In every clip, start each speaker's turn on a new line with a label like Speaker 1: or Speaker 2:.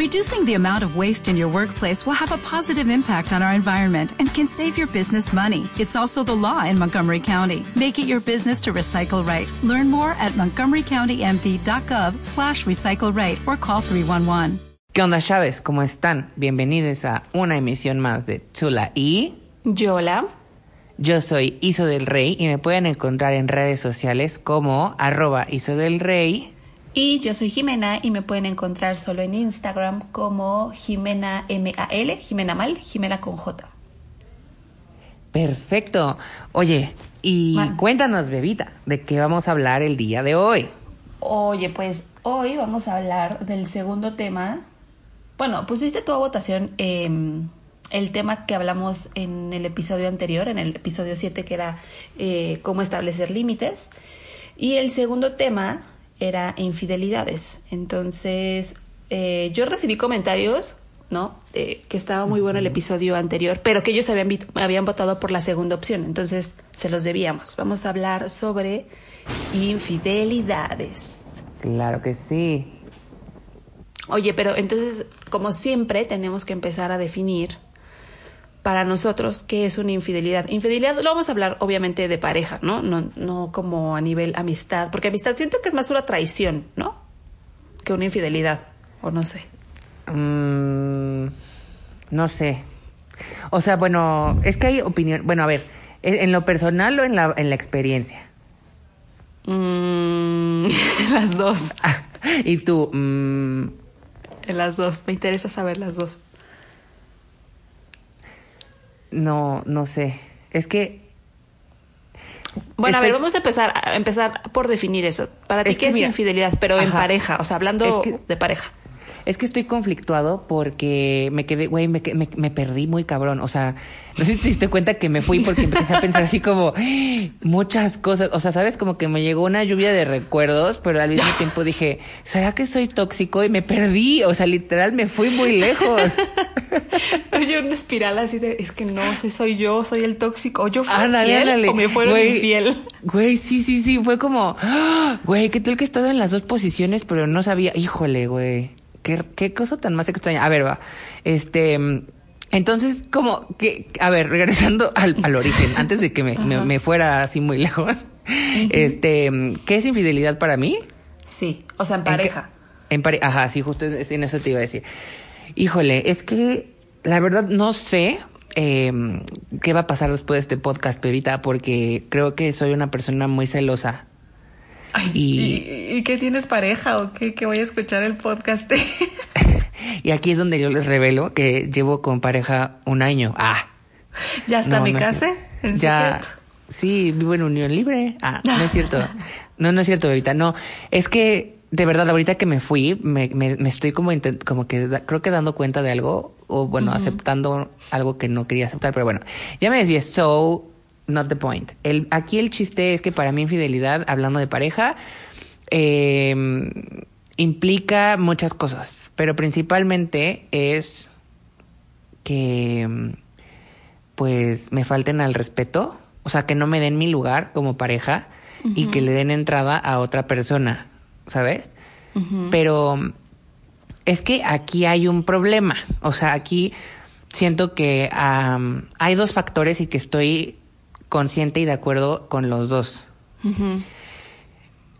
Speaker 1: Reducing the amount of waste in your workplace will have a positive impact on our environment and can save your business money. It's also the law in Montgomery County. Make it your business to recycle right. Learn more at montgomerycountymd.gov slash recycle right or call 311.
Speaker 2: ¿Qué onda, Chávez? ¿Cómo están? Bienvenidos a una emisión más de Chula y...
Speaker 3: Yola.
Speaker 2: Yo soy Iso del Rey y me pueden encontrar en redes sociales como arroba Iso del Rey.
Speaker 3: Y yo soy Jimena y me pueden encontrar solo en Instagram como Jimena M-A-L, Jimena Mal, Jimena con J.
Speaker 2: Perfecto. Oye, y
Speaker 3: Man.
Speaker 2: cuéntanos, bebita, de qué vamos a hablar el día de hoy.
Speaker 3: Oye, pues hoy vamos a hablar del segundo tema. Bueno, pusiste tu votación eh, el tema que hablamos en el episodio anterior, en el episodio 7, que era eh, cómo establecer límites. Y el segundo tema era infidelidades. Entonces, eh, yo recibí comentarios, ¿no? Eh, que estaba muy bueno el episodio anterior, pero que ellos habían, habían votado por la segunda opción. Entonces, se los debíamos. Vamos a hablar sobre infidelidades.
Speaker 2: Claro que sí.
Speaker 3: Oye, pero entonces, como siempre, tenemos que empezar a definir para nosotros qué es una infidelidad. Infidelidad lo vamos a hablar obviamente de pareja, ¿no? No, no como a nivel amistad, porque amistad siento que es más una traición, ¿no? Que una infidelidad, o no sé.
Speaker 2: Mm, no sé. O sea, bueno, es que hay opinión. Bueno, a ver, ¿en lo personal o en la, en la experiencia?
Speaker 3: Mm, las dos,
Speaker 2: Ah, y tú, mm,
Speaker 3: en las dos. Me interesa saber las dos.
Speaker 2: No, no sé. Es que
Speaker 3: Bueno, a ver, vamos a empezar, a empezar por definir eso. Para ti,
Speaker 2: Es
Speaker 3: ¿qué
Speaker 2: que
Speaker 3: es
Speaker 2: mira,
Speaker 3: infidelidad? Pero en pareja, o sea, hablando
Speaker 2: Es que-
Speaker 3: de pareja.
Speaker 2: Es que estoy conflictuado porque me quedé, güey, me, me, me perdí muy cabrón. O sea, no sé si te diste cuenta que me fui porque empecé a pensar así como muchas cosas. O sea, sabes, como que me llegó una lluvia de recuerdos, pero al mismo tiempo dije, ¿será que soy tóxico? Y me perdí. O sea, literal, me fui muy lejos.
Speaker 3: Oye, una espiral así de, es que no, si soy yo, soy el tóxico, o yo fui
Speaker 2: Ándale, ándale.
Speaker 3: o me fueron
Speaker 2: Güey,
Speaker 3: infiel.
Speaker 2: Güey, sí, sí, sí. Fue como, ¡ah! güey, ¿qué tal que he estado en las dos posiciones, pero no sabía? Híjole, güey. ¿Qué, qué cosa tan más extraña. A ver, va. Este. Entonces, como que, a ver, regresando al, al origen, antes de que me, me- me fuera así muy lejos, este, ¿qué es infidelidad para mí?
Speaker 3: Sí, o sea, en
Speaker 2: ¿En qué-
Speaker 3: pareja.
Speaker 2: En pareja, ajá, sí, justo en eso te iba a decir. Híjole, es que la verdad no sé eh, qué va a pasar después de este podcast, Pevita, porque creo que soy una persona muy celosa.
Speaker 3: Ay,
Speaker 2: Y-
Speaker 3: ¿y, y qué tienes pareja o qué? Que voy a escuchar el podcast.
Speaker 2: Y aquí es donde yo les revelo que llevo con pareja un año. Ah.
Speaker 3: ¿Ya está
Speaker 2: No,
Speaker 3: mi
Speaker 2: no.
Speaker 3: ¿En
Speaker 2: ya,
Speaker 3: secreto?
Speaker 2: sí, vivo en unión libre. Ah, no es cierto. No, no es cierto, Bebita. No, es que de verdad, ahorita que me fui, me, me, me estoy como, como que da- creo que dando cuenta de algo, o bueno, aceptando algo que no quería aceptar, pero bueno, ya me desvié. So, not the point. El, aquí el chiste es que para mí infidelidad, hablando de pareja, eh, implica muchas cosas, pero principalmente es que mm, pues me falten al respeto, o sea, que no me den mi lugar como pareja y que le den entrada a otra persona, ¿sabes? Pero es que aquí hay un problema, o sea, aquí siento que hay dos factores y que estoy consciente y de acuerdo con los dos.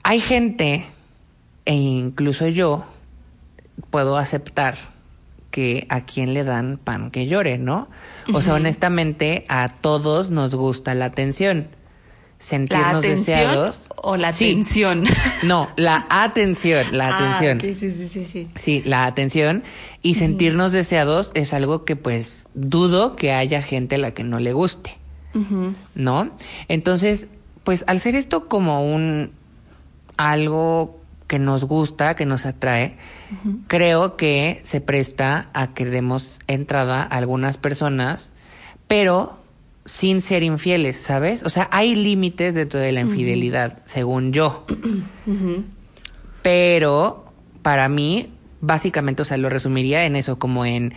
Speaker 2: Hay gente, e incluso yo, puedo aceptar que a quien le dan pan que llore, ¿no? O sea, honestamente, a todos nos gusta la atención.
Speaker 3: ¿La
Speaker 2: Sentirnos
Speaker 3: atención
Speaker 2: deseados.
Speaker 3: o la
Speaker 2: Sí.
Speaker 3: atención?
Speaker 2: No, la atención, la
Speaker 3: Ah,
Speaker 2: atención.
Speaker 3: ok, sí, sí, sí, sí.
Speaker 2: Sí, la atención y sentirnos deseados es algo que pues dudo que haya gente a la que no le guste. ¿No? Entonces, pues al ser esto como un algo que nos gusta, que nos atrae, creo que se presta a que demos entrada a algunas personas, pero sin ser infieles, ¿sabes? O sea, hay límites dentro de la infidelidad, según yo. Pero para mí, básicamente, o sea, lo resumiría en eso, como en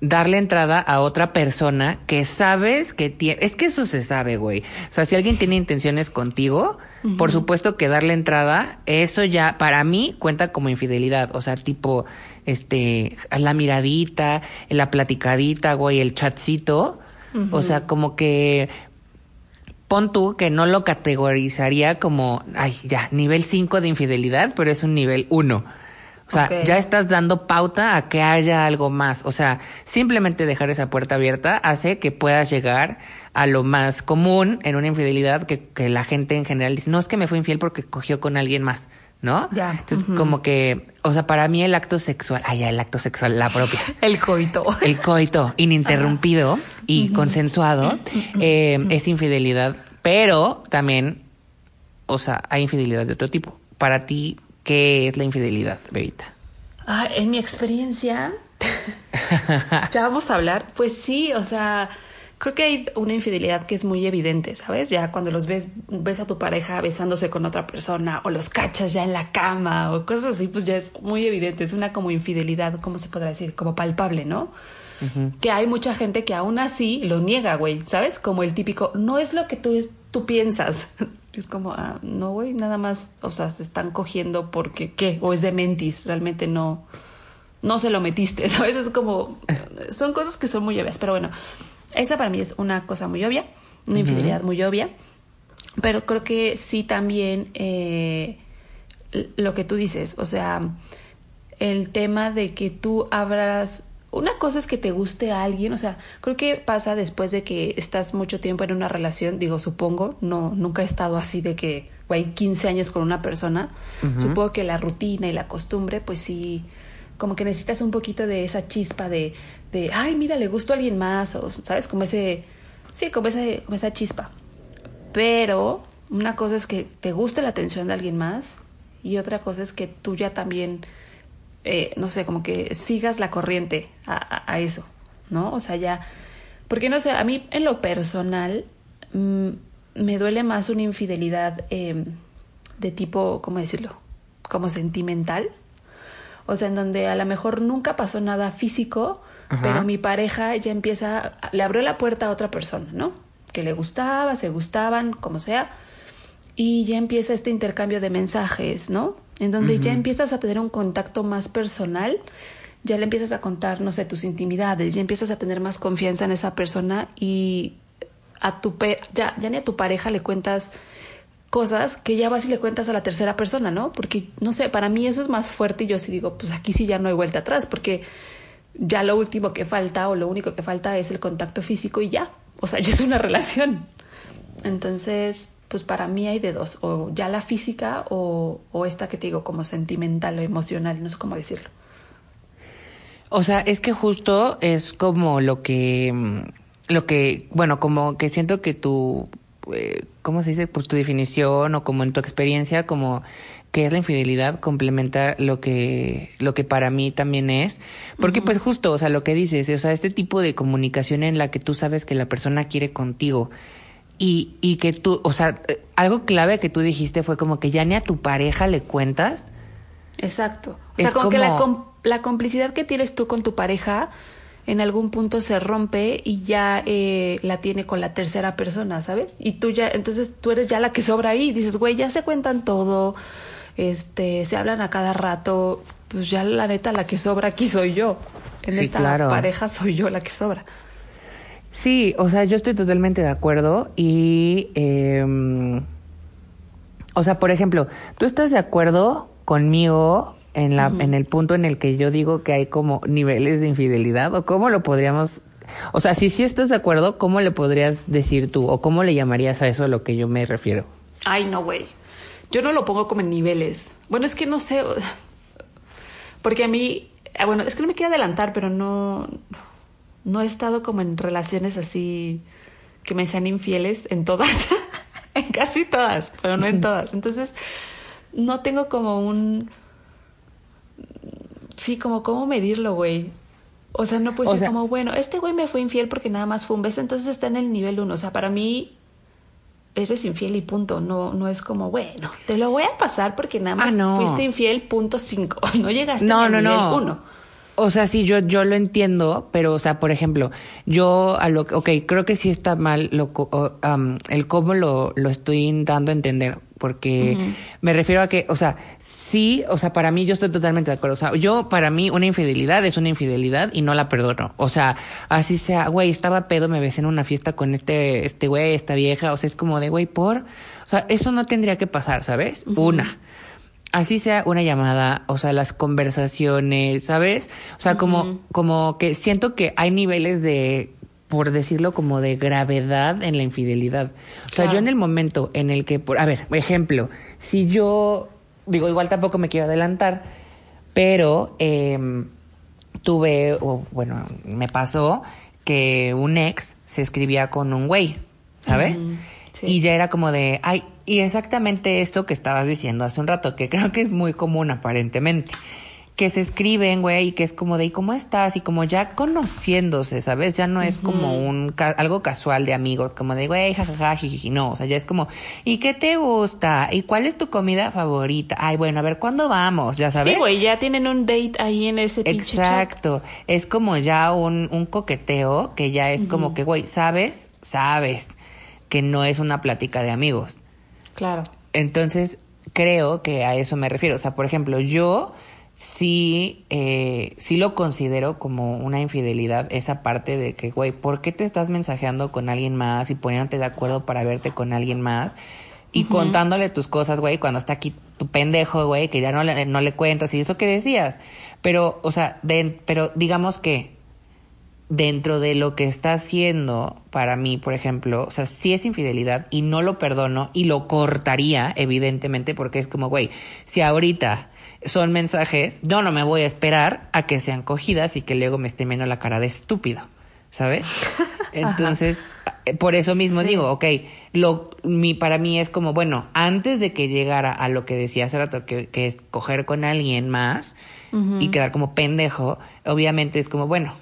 Speaker 2: darle entrada a otra persona que sabes que tiene... Es que eso se sabe, güey. O sea, si alguien tiene intenciones contigo, por supuesto que darle entrada, eso ya para mí cuenta como infidelidad. O sea, tipo, este, la miradita, la platicadita, güey, el chatcito. O sea, como que pon tú que no lo categorizaría como, ay, ya, nivel 5 de infidelidad, pero es un nivel 1. O sea, ya estás dando pauta a que haya algo más. O sea, simplemente dejar esa puerta abierta hace que puedas llegar a lo más común en una infidelidad que, que la gente en general dice, no es que me fue infiel porque cogió con alguien más. ¿no?
Speaker 3: Ya.
Speaker 2: Entonces, como que, o sea, para mí el acto sexual, ay, ya, el acto sexual, la propia.
Speaker 3: el coito.
Speaker 2: El coito ininterrumpido y consensuado eh, es infidelidad, pero también, o sea, hay infidelidad de otro tipo. Para ti, ¿qué es la infidelidad, Bebita?
Speaker 3: Ah, en mi experiencia, ya vamos a hablar, pues sí, o sea, creo que hay una infidelidad que es muy evidente, ¿sabes? Ya cuando los ves, ves a tu pareja besándose con otra persona o los cachas ya en la cama o cosas así, pues ya es muy evidente, es una como infidelidad, ¿cómo se podrá decir? Como palpable, ¿no? Que hay mucha gente que aún así lo niega, güey, ¿sabes? Como el típico, no es lo que tú, tú piensas. Es como, ah, no, güey, nada más, o sea, se están cogiendo porque, ¿qué? O es de mentis, realmente no, no se lo metiste, ¿sabes? Es como, son cosas que son muy obvias, pero bueno, esa para mí es una cosa muy obvia, una infidelidad muy obvia. Pero creo que sí también eh, lo que tú dices, o sea, el tema de que tú abras... Una cosa es que te guste a alguien, o sea, creo que pasa después de que estás mucho tiempo en una relación, digo, supongo, no, nunca he estado así de que, güey, 15 años con una persona, supongo que la rutina y la costumbre, pues sí, como que necesitas un poquito de esa chispa de, de ay, mira, le gustó a alguien más, o, ¿sabes? Como ese, sí, como, ese, como esa chispa. Pero una cosa es que te guste la atención de alguien más y otra cosa es que tú ya también, eh, no sé, como que sigas la corriente a, eso, ¿no? O sea, ya, porque no sé, a mí en lo personal mm, me duele más una infidelidad em, de tipo, ¿cómo decirlo? Como sentimental o sea, en donde a lo mejor nunca pasó nada físico, pero mi pareja ya empieza, le abrió la puerta a otra persona, ¿no? Que le gustaba, se gustaban, como sea, y ya empieza este intercambio de mensajes, ¿no? En donde ya empiezas a tener un contacto más personal, ya le empiezas a contar, no sé, tus intimidades, ya empiezas a tener más confianza en esa persona y a tu ya, ya ni a tu pareja le cuentas cosas que ya vas y le cuentas a la tercera persona, ¿no? Porque, no sé, para mí eso es más fuerte y yo sí digo, pues aquí sí ya no hay vuelta atrás, porque ya lo último que falta o lo único que falta es el contacto físico y ya, o sea, ya es una relación. Entonces, pues para mí hay de dos, o ya la física o, o esta que te digo como sentimental o emocional, no sé cómo decirlo.
Speaker 2: O sea, es que justo es como lo que, mm, lo que, bueno, como que siento que tu eh, ¿cómo se dice? Pues tu definición o como en tu experiencia, como que es la infidelidad, complementa lo que, lo que para mí también es. Porque pues justo, o sea, lo que dices, o sea, este tipo de comunicación en la que tú sabes que la persona quiere contigo y, y que tú, o sea, eh, algo clave que tú dijiste fue como que ya ni a tu pareja le cuentas.
Speaker 3: Exacto. O sea, como, que la, la complicidad que tienes tú con tu pareja en algún punto se rompe y ya eh, la tiene con la tercera persona, ¿sabes? Y tú ya, entonces tú eres ya la que sobra ahí, dices, güey, ya se cuentan todo, este, se hablan a cada rato, pues ya la neta la que sobra aquí soy yo. En esta pareja soy yo la que sobra.
Speaker 2: Sí, o sea, yo estoy totalmente de acuerdo y, eh, o sea, por ejemplo, ¿tú estás de acuerdo conmigo en, la, en el punto en el que yo digo que hay como niveles de infidelidad o cómo lo podríamos o sea, si sí estás de acuerdo, ¿cómo le podrías decir tú o cómo le llamarías a eso a lo que yo me refiero?
Speaker 3: Ay, no, güey. Yo no lo pongo como en niveles. Bueno, es que no sé. Porque a mí, ah, bueno, es que no me quiero adelantar, pero no, no he estado como en relaciones así que me sean infieles en todas, en casi todas, pero no en todas. Entonces, no tengo como un Sí, como cómo medirlo, güey. O sea, no puede ser como, bueno, este güey me fue infiel porque nada más fue un beso, entonces está en el nivel uno. O sea, para mí eres infiel y punto. No, no es como, bueno, te lo voy a pasar porque nada más ah, fuiste infiel, punto cinco. No llegaste no, al no, nivel no. uno.
Speaker 2: O sea, sí, yo, yo lo entiendo, pero, o sea, por ejemplo, yo a lo ok, creo que sí está mal lo, el cómo lo, lo estoy dando a entender. porque me refiero a que, o sea, sí, o sea, para mí yo estoy totalmente de acuerdo. O sea, yo, para mí, una infidelidad es una infidelidad y no la perdono. O sea, así sea, güey, estaba pedo, me besé en una fiesta con este, este güey, esta vieja. O sea, es como de, güey, por. O sea, eso no tendría que pasar, ¿sabes? Una. Así sea una llamada, o sea, las conversaciones, ¿sabes? O sea, como, como que siento que hay niveles de por decirlo como de gravedad en la infidelidad. O sea, yo en el momento en el que, por, a ver, ejemplo, si yo, digo, igual tampoco me quiero adelantar, pero eh, tuve, o bueno, me pasó que un ex se escribía con un güey, ¿sabes?
Speaker 3: Sí.
Speaker 2: Y ya era como de, ay, y exactamente esto que estabas diciendo hace un rato, que creo que es muy común aparentemente que se escriben, güey, y que es como de, ¿y cómo estás? Y como ya conociéndose, ¿sabes? Ya no es como un, ca- algo casual de amigos, como de, güey, jajaja, jijiji, no, o sea, ya es como, ¿y qué te gusta? ¿Y cuál es tu comida favorita? Ay, bueno, a ver, ¿cuándo vamos? Ya sabes.
Speaker 3: Sí, güey, ya tienen un date ahí en ese pinche chat.
Speaker 2: Exacto, es como ya un, un coqueteo que ya es como que, güey, ¿sabes? Sabes que no es una plática de amigos.
Speaker 3: Claro.
Speaker 2: Entonces, creo que a eso me refiero. O sea, por ejemplo, yo sí, eh, sí lo considero como una infidelidad, esa parte de que, güey, ¿por qué te estás mensajeando con alguien más y poniéndote de acuerdo para verte con alguien más? Y contándole tus cosas, güey, cuando está aquí tu pendejo, güey, que ya no le, no le cuentas y eso que decías. Pero, o sea, de- pero digamos que dentro de lo que está haciendo para mí, por ejemplo, o sea, sí es infidelidad y no lo perdono y lo cortaría, evidentemente, porque es como, güey, si ahorita son mensajes, yo no me voy a esperar a que sean cogidas y que luego me esté viendo la cara de estúpido, ¿sabes? Entonces, eh, por eso mismo
Speaker 3: Sí.
Speaker 2: digo, ok, lo, mi, para mí es como, bueno, antes de que llegara a lo que decía hace rato, que, que es coger con alguien más y quedar como pendejo, obviamente es como, bueno,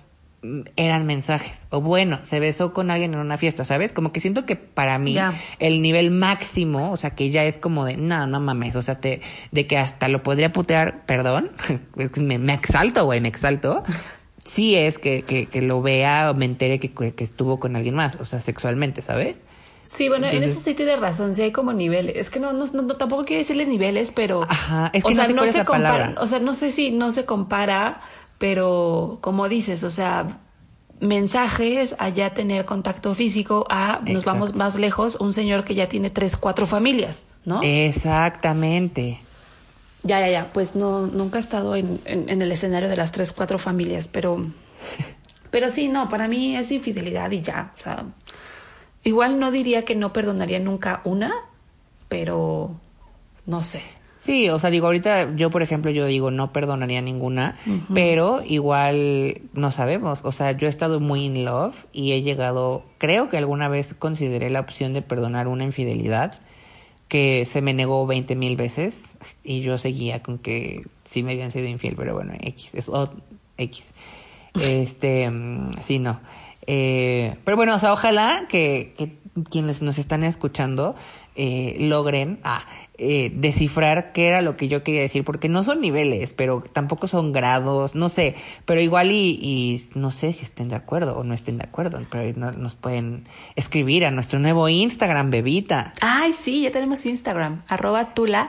Speaker 2: eran mensajes. O bueno, se besó con alguien en una fiesta, ¿sabes? Como que siento que para mí el nivel máximo, o sea, que ya es como de, no, no mames, o sea, te, de que hasta lo podría putear, perdón, es que me, me exalto, güey, me exalto. Sí es que, que, que lo vea o me entere que, que estuvo con alguien más, o sea, sexualmente, ¿sabes?
Speaker 3: Sí, bueno, en eso sí tienes razón, sí hay como niveles. Es que no, no, no- tampoco quiero decirle niveles, pero...
Speaker 2: Ajá, es que no sé cuál es la
Speaker 3: compara,
Speaker 2: palabra.
Speaker 3: o sea, no sé si no se compara, pero como dices, o sea, mensajes, allá tener contacto físico, a nos
Speaker 2: Exacto.
Speaker 3: vamos más lejos, un señor que ya tiene tres, cuatro familias, ¿no?
Speaker 2: Exactamente.
Speaker 3: Ya, ya, ya, pues no, nunca he estado en, en- en el escenario de las tres, cuatro familias, pero, pero sí, no, para mí es infidelidad y ya, o sea, igual no diría que no perdonaría nunca una, pero no sé.
Speaker 2: Sí, o sea, digo, ahorita yo, por ejemplo, yo digo, no perdonaría ninguna, pero igual no sabemos. O sea, yo he estado muy in love y he llegado, creo que alguna vez consideré la opción de perdonar una infidelidad que se me negó 20 mil veces y yo seguía con que sí me habían sido infiel, pero bueno, X, es o- X. Este, mm, sí, no. Eh, pero bueno, o sea, ojalá que, que quienes nos están escuchando eh, logren ah, eh, descifrar qué era lo que yo quería decir, porque no son niveles, pero tampoco son grados, no sé, pero igual y, no sé si estén de acuerdo o no estén de acuerdo, pero no- nos pueden escribir a nuestro nuevo Instagram, bebita.
Speaker 3: Ay, sí, ya tenemos Instagram, arroba tula,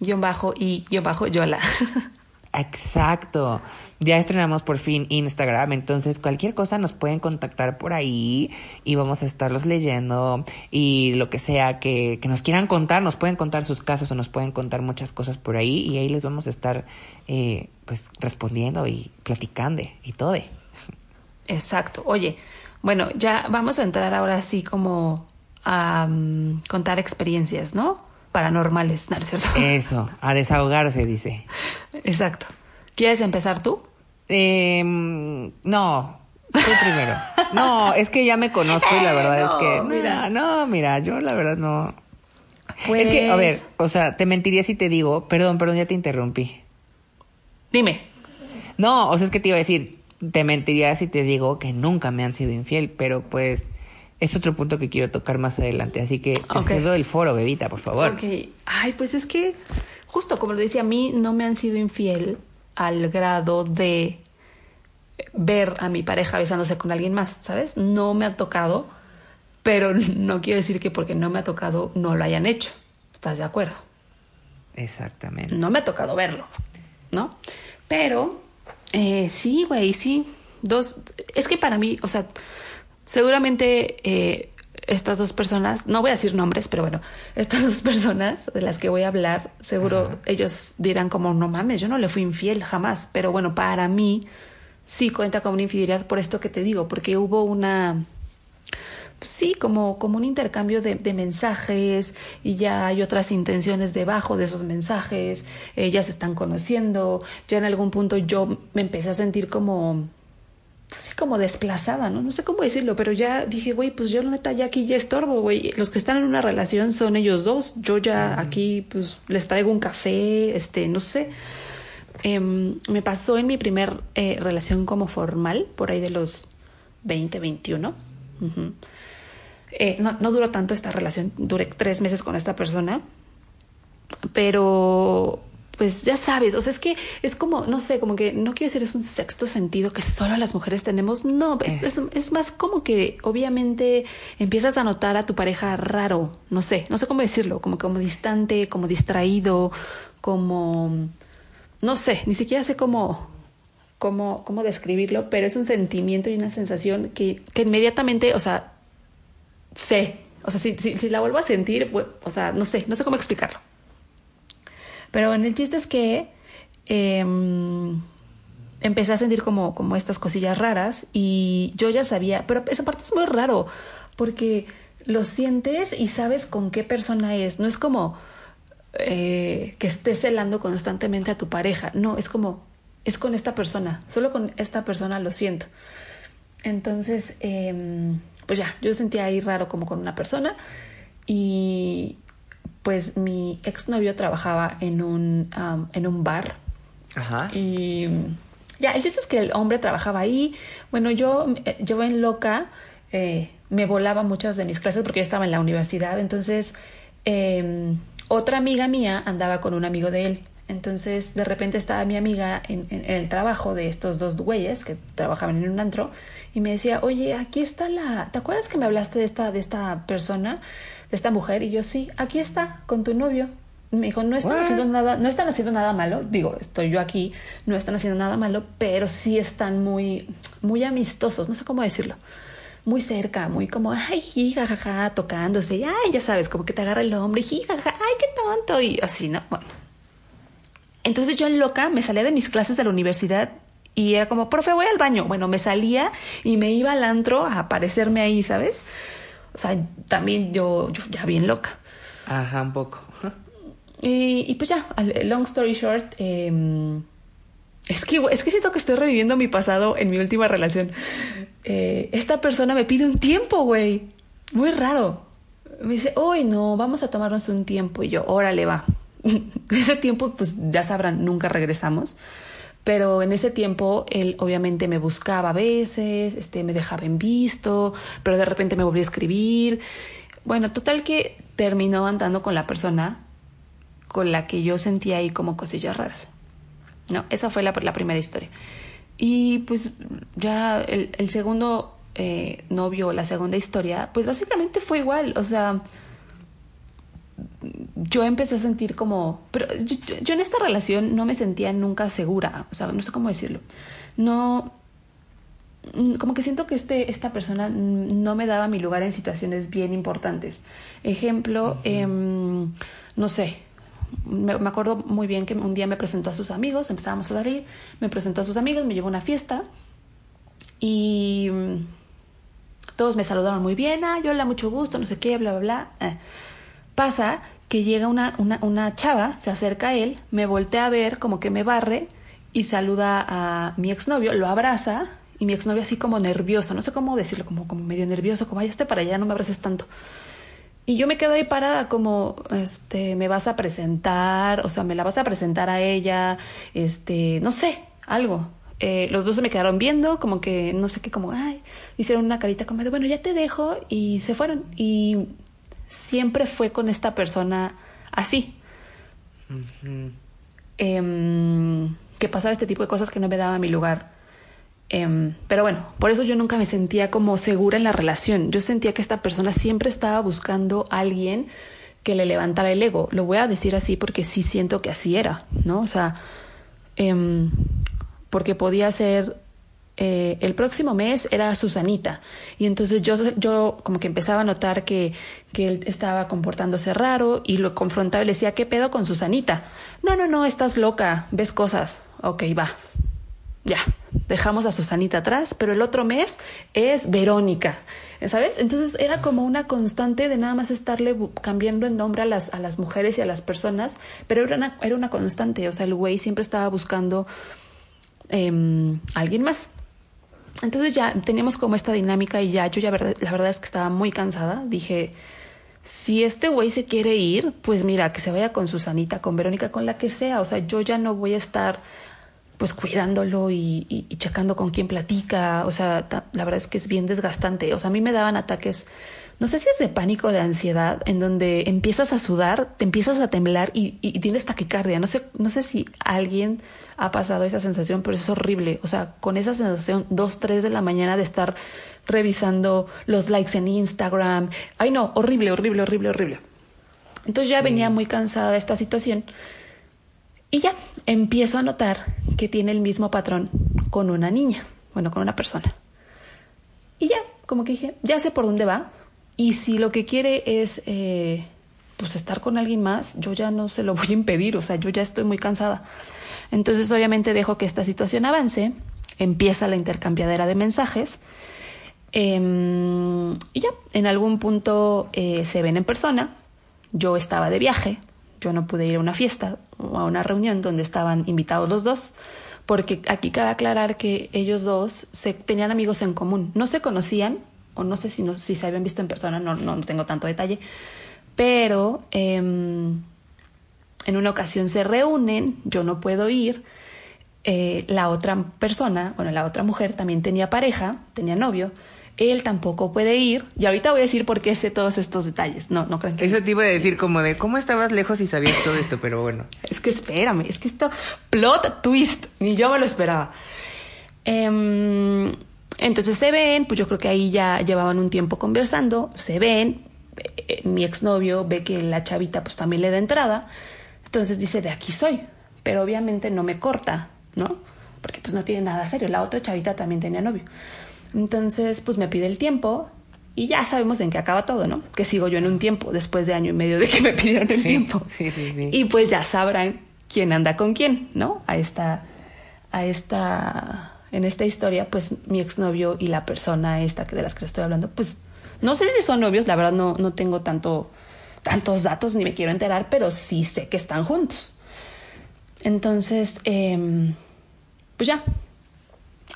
Speaker 3: guion bajo y guion bajo yola.
Speaker 2: Exacto. Ya estrenamos por fin Instagram, entonces cualquier cosa nos pueden contactar por ahí y vamos a estarlos leyendo y lo que sea que, que nos quieran contar, nos pueden contar sus casos o nos pueden contar muchas cosas por ahí y ahí les vamos a estar eh, pues respondiendo y platicando y todo.
Speaker 3: Exacto. Oye, bueno, ya vamos a entrar ahora sí como a mm, contar experiencias, ¿no? Paranormales, ¿no es cierto?
Speaker 2: Eso, a desahogarse, dice.
Speaker 3: Exacto. ¿Quieres empezar tú?
Speaker 2: Eh, no, tú primero. No, es que ya me conozco y la verdad es que
Speaker 3: no, mira.
Speaker 2: no, mira, yo la verdad no. Es que, a ver,
Speaker 3: Pues-
Speaker 2: o sea, te mentiría si te digo, perdón, perdón, ya te interrumpí.
Speaker 3: Dime.
Speaker 2: No, o sea, es que te iba a decir, te mentiría si te digo que nunca me han sido infiel, pero pues es otro punto que quiero tocar más adelante, así que te cedo el foro, bebita, por favor.
Speaker 3: Ok. Ay, pues es que, justo como lo decía, a mí no me han sido infiel al grado de ver a mi pareja besándose con alguien más, ¿sabes? No me ha tocado, pero no quiero decir que porque no me ha tocado no lo hayan hecho. ¿Estás de acuerdo?
Speaker 2: Exactamente.
Speaker 3: No me ha tocado verlo, ¿no? Pero eh, sí, güey, sí. Dos. Es que para mí, o sea, seguramente eh, estas dos personas, no voy a decir nombres, pero bueno, estas dos personas de las que voy a hablar, seguro ellos dirán como, no mames, yo no le fui infiel jamás. Pero bueno, para mí sí cuenta como una infidelidad por esto que te digo, porque hubo una pues sí, como, como un intercambio de, mensajes y ya hay otras intenciones debajo de esos mensajes, ellas se están conociendo, ya en algún punto yo me empecé a sentir como, así como desplazada, ¿no? No sé cómo decirlo, pero ya dije, güey, pues yo la neta ya aquí ya estorbo, güey. Los que están en una relación son ellos dos, yo ya aquí pues les traigo un café, este, no sé. Em, me pasó en mi primer eh, relación como formal, por ahí de los 20, 21. Eh, no, no duró tanto esta relación, duré tres meses con esta persona, pero pues ya sabes, o sea, es que es como, no sé, como que no quiero decir es un sexto sentido que solo las mujeres tenemos, no, es, eh. es, es, más como que obviamente empiezas a notar a tu pareja raro, no sé, no sé cómo decirlo, como, como distante, como distraído, como, no sé, ni siquiera sé cómo, cómo, cómo describirlo, pero es un sentimiento y una sensación que, que inmediatamente, o sea, sé. O sea, si, si, la vuelvo a sentir, o sea, no sé, no sé cómo explicarlo. Pero bueno, el chiste es que em, empecé a sentir como, como estas cosillas raras y yo ya sabía, pero esa parte es muy raro porque lo sientes y sabes con qué persona es. No es como eh, que estés celando constantemente a tu pareja. No, es como, es con esta persona. Solo con esta persona lo siento. Entonces, eh, pues ya, yo sentía ahí raro como con una persona y pues mi exnovio trabajaba en un, en un bar. Ajá. Y ya, el chiste es que el hombre trabajaba ahí. Bueno, yo, yo en loca eh, me volaba muchas de mis clases porque yo estaba en la universidad. Entonces, em, otra amiga mía andaba con un amigo de él. Entonces, de repente estaba mi amiga en, el trabajo de estos dos güeyes que trabajaban en un antro y me decía, oye, aquí está la, ¿te acuerdas que me hablaste de esta, de esta persona, de esta mujer? Y yo, sí, aquí está, con tu novio. me dijo, no están haciendo nada, no están haciendo nada malo. Digo, estoy yo aquí, no están haciendo nada malo, pero sí están muy, muy amistosos, no sé cómo decirlo. Muy cerca, muy como, ay, jajaja, tocándose, y, ay, ya sabes, como que te agarra el hombre, y jajaja, ay, qué tonto, y así, ¿no? Bueno entonces yo en loca me salía de mis clases de la universidad y era como, profe, voy al baño. Bueno, me salía y me iba al antro a aparecerme ahí, ¿sabes? O sea, también yo, ya bien loca.
Speaker 2: Ajá, un poco.
Speaker 3: Y, y pues ya, long story short, em, es, que, es que siento que estoy reviviendo mi pasado en mi última relación. Eh, esta persona me pide un tiempo, güey. Muy raro. Me dice, hoy no, vamos a tomarnos un tiempo. Y yo, órale, va. ese tiempo, pues ya sabrán, nunca regresamos. Pero en ese tiempo él obviamente me buscaba a veces, este, me dejaba en visto, pero de repente me volvió a escribir. Bueno, total que terminó andando con la persona con la que yo sentía ahí como cosillas raras. No, esa fue la, la primera historia. Y pues ya el, el segundo eh, novio, la segunda historia, pues básicamente fue igual. O sea, yo empecé a sentir como, pero yo, en esta relación no me sentía nunca segura, o sea, no sé cómo decirlo. No, mm, como que siento que este, esta persona no me daba mi lugar en situaciones bien importantes. Ejemplo, em, no sé, me, acuerdo muy bien que un día me presentó a sus amigos, empezábamos a salir, me presentó a sus amigos, me llevó a una fiesta y mm, todos me saludaron muy bien, ah, yo le mucho gusto, no sé qué, bla, bla, bla. Eh, pasa llega una, una, una chava, se acerca a él, me voltea a ver, como que me barre y saluda a mi exnovio, lo abraza y mi exnovio así como nervioso, no sé cómo decirlo, como, como medio nervioso, como, ay, esté para allá, no me abraces tanto. Y yo me quedo ahí parada como, este, me vas a presentar, o sea, me la vas a presentar a ella, este, no sé, algo. Eh, los dos se me quedaron viendo, como que, no sé qué, como, ay, hicieron una carita como de, bueno, ya te dejo, y se fueron. Y siempre fue con esta persona así. Em, que pasaba este tipo de cosas que no me daba mi lugar. Em, pero bueno, por eso yo nunca me sentía como segura en la relación. Yo sentía que esta persona siempre estaba buscando a alguien que le levantara el ego. Lo voy a decir así porque sí siento que así era, ¿no? O sea, em, porque podía ser eh, el próximo mes era Susanita. Y entonces yo, yo como que empezaba a notar que, que él estaba comportándose raro y lo confrontaba y le decía, ¿qué pedo con Susanita? No, no, no, estás loca, ves cosas. Ok, va. Ya, dejamos a Susanita atrás, pero el otro mes es Verónica, ¿sabes? Entonces era como una constante de nada más estarle cambiando el nombre a las, a las mujeres y a las personas, pero era una, era una constante, o sea, el güey siempre estaba buscando eh, alguien más. Entonces ya teníamos como esta dinámica y ya yo ya la verdad es que estaba muy cansada. Dije, si este güey se quiere ir, pues mira, que se vaya con Susanita, con Verónica, con la que sea. O sea, yo ya no voy a estar pues cuidándolo y, y checando con quién platica. O sea, la verdad es que es bien desgastante. O sea, a mí me daban ataques no sé si es de pánico, de ansiedad, en donde empiezas a sudar, te empiezas a temblar y, y, tienes taquicardia. No sé, no sé si alguien ha pasado esa sensación, pero es horrible. O sea, con esa sensación, dos, tres de la mañana de estar revisando los likes en Instagram. Ay, no, horrible, horrible, horrible, horrible. Entonces ya venía muy cansada de esta situación. Y ya empiezo a notar que tiene el mismo patrón con una niña, bueno, con una persona. Y ya, como que dije, ya sé por dónde va, y si lo que quiere es eh, pues estar con alguien más, yo ya no se lo voy a impedir, o sea, yo ya estoy muy cansada. Entonces obviamente dejo que esta situación avance, empieza la intercambiadera de mensajes em, y ya, en algún punto eh, se ven en persona, yo estaba de viaje, yo no pude ir a una fiesta o a una reunión donde estaban invitados los dos, porque aquí cabe aclarar que ellos dos se, tenían amigos en común, no se conocían, o no sé si, no, si se habían visto en persona, no, no, tengo tanto detalle, pero em, en una ocasión se reúnen, yo no puedo ir, eh, la otra persona, bueno, la otra mujer también tenía pareja, tenía novio, él tampoco puede ir. Y ahorita voy a decir por qué sé todos estos detalles. No, no creo que.
Speaker 2: Eso te iba a decir como de cómo estabas lejos y sabías todo esto, pero bueno.
Speaker 3: es que espérame, es que esto. Plot twist, ni yo me lo esperaba. Eh, entonces se ven, pues yo creo que ahí ya llevaban un tiempo conversando, se ven, eh, mi exnovio ve que la chavita pues también le da entrada, entonces dice, de aquí soy, pero obviamente no me corta, ¿no? Porque pues no tiene nada serio, la otra chavita también tenía novio. Entonces pues me pide el tiempo y ya sabemos en qué acaba todo, ¿no? Que sigo yo en un tiempo, después de año y medio de que me pidieron el tiempo.
Speaker 2: Sí, sí, sí.
Speaker 3: Y pues ya sabrán quién anda con quién, ¿no? A esta, a esta en esta historia, pues mi exnovio y la persona esta de las que estoy hablando, pues no sé si son novios, la verdad no, no tengo tanto, tantos datos ni me quiero enterar, pero sí sé que están juntos. Entonces, em, pues ya.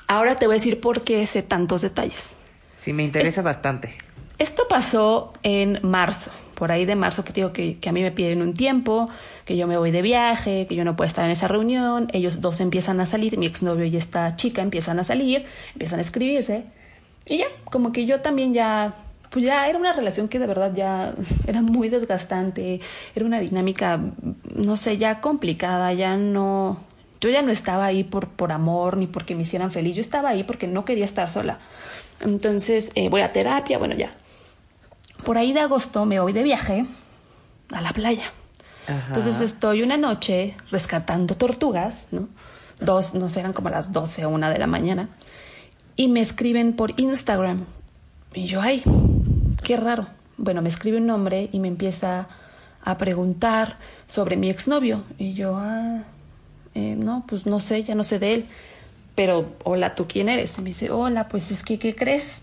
Speaker 3: Ahora te voy a decir por qué sé tantos detalles.
Speaker 2: Sí, me interesa bastante.
Speaker 3: Esto pasó en marzo por ahí de marzo que digo que, a mí me piden un tiempo, que yo me voy de viaje, que yo no puedo estar en esa reunión, ellos dos empiezan a salir, mi exnovio y esta chica empiezan a salir, empiezan a escribirse, y ya, como que yo también ya, pues ya era una relación que de verdad ya era muy desgastante, era una dinámica, no sé, ya complicada, ya no, yo ya no estaba ahí por, por amor ni porque me hicieran feliz, yo estaba ahí porque no quería estar sola. Entonces eh, voy a terapia, bueno, ya, por ahí de agosto me voy de viaje a la playa. Entonces estoy una noche rescatando tortugas, ¿no? Dos, no sé, eran como las 12 o una de la mañana. Y me escriben por Instagram. Y yo, ay, qué raro. Bueno, me escribe un hombre y me empieza a preguntar sobre mi exnovio. Y yo, ah, eh, no, pues no sé, ya no sé de él. Pero, hola, ¿tú quién eres? Y me dice, hola, pues es que, ¿qué crees?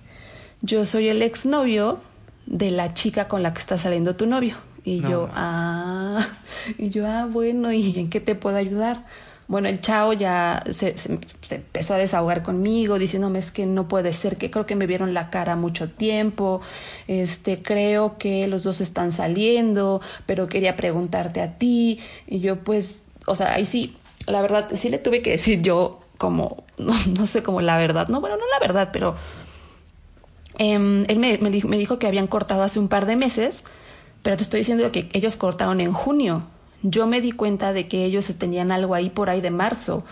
Speaker 3: Yo soy el exnovio de la chica con la que está saliendo tu novio. Y yo, ah, y yo, ah, bueno, ¿y en qué te puedo ayudar? Bueno, el chao ya se, se, empezó a desahogar conmigo, diciéndome es que no puede ser, que creo que me vieron la cara mucho tiempo, este, creo que los dos están saliendo, pero quería preguntarte a ti. Y yo, pues, o sea, ahí sí, la verdad, sí le tuve que decir yo como, no, no sé, como la verdad, no, bueno, no la verdad, pero Em, él me, dijo, que habían cortado hace un par de meses, pero te estoy diciendo que ellos cortaron en junio. Yo me di cuenta de que ellos tenían algo ahí por ahí de marzo.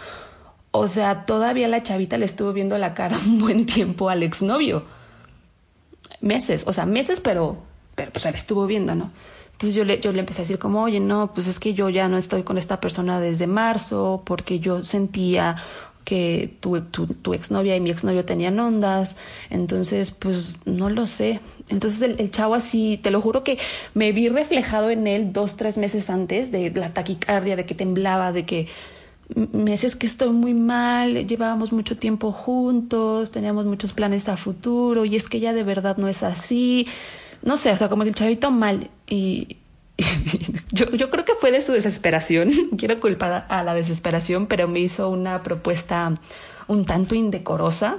Speaker 3: O sea, todavía la chavita le estuvo viendo la cara un buen tiempo al exnovio. Meses, o sea, meses, pero, pero pues le estuvo viendo, ¿no? Entonces yo le, yo le empecé a decir como, oye, no, pues es que yo ya no estoy con esta persona desde marzo porque yo sentía que tu, tu, tu exnovia y mi exnovio tenían ondas, entonces pues no lo sé. Entonces el, chavo así, te lo juro que me vi reflejado en él dos, tres meses antes de la taquicardia, de que temblaba, de que me decías que estoy muy mal, llevábamos mucho tiempo juntos, teníamos muchos planes a futuro y es que ya de verdad no es así no sé, o sea, como que el chavito mal. Y, yo, yo creo que fue de su desesperación. Quiero culpar a la desesperación, pero me hizo una propuesta un tanto indecorosa.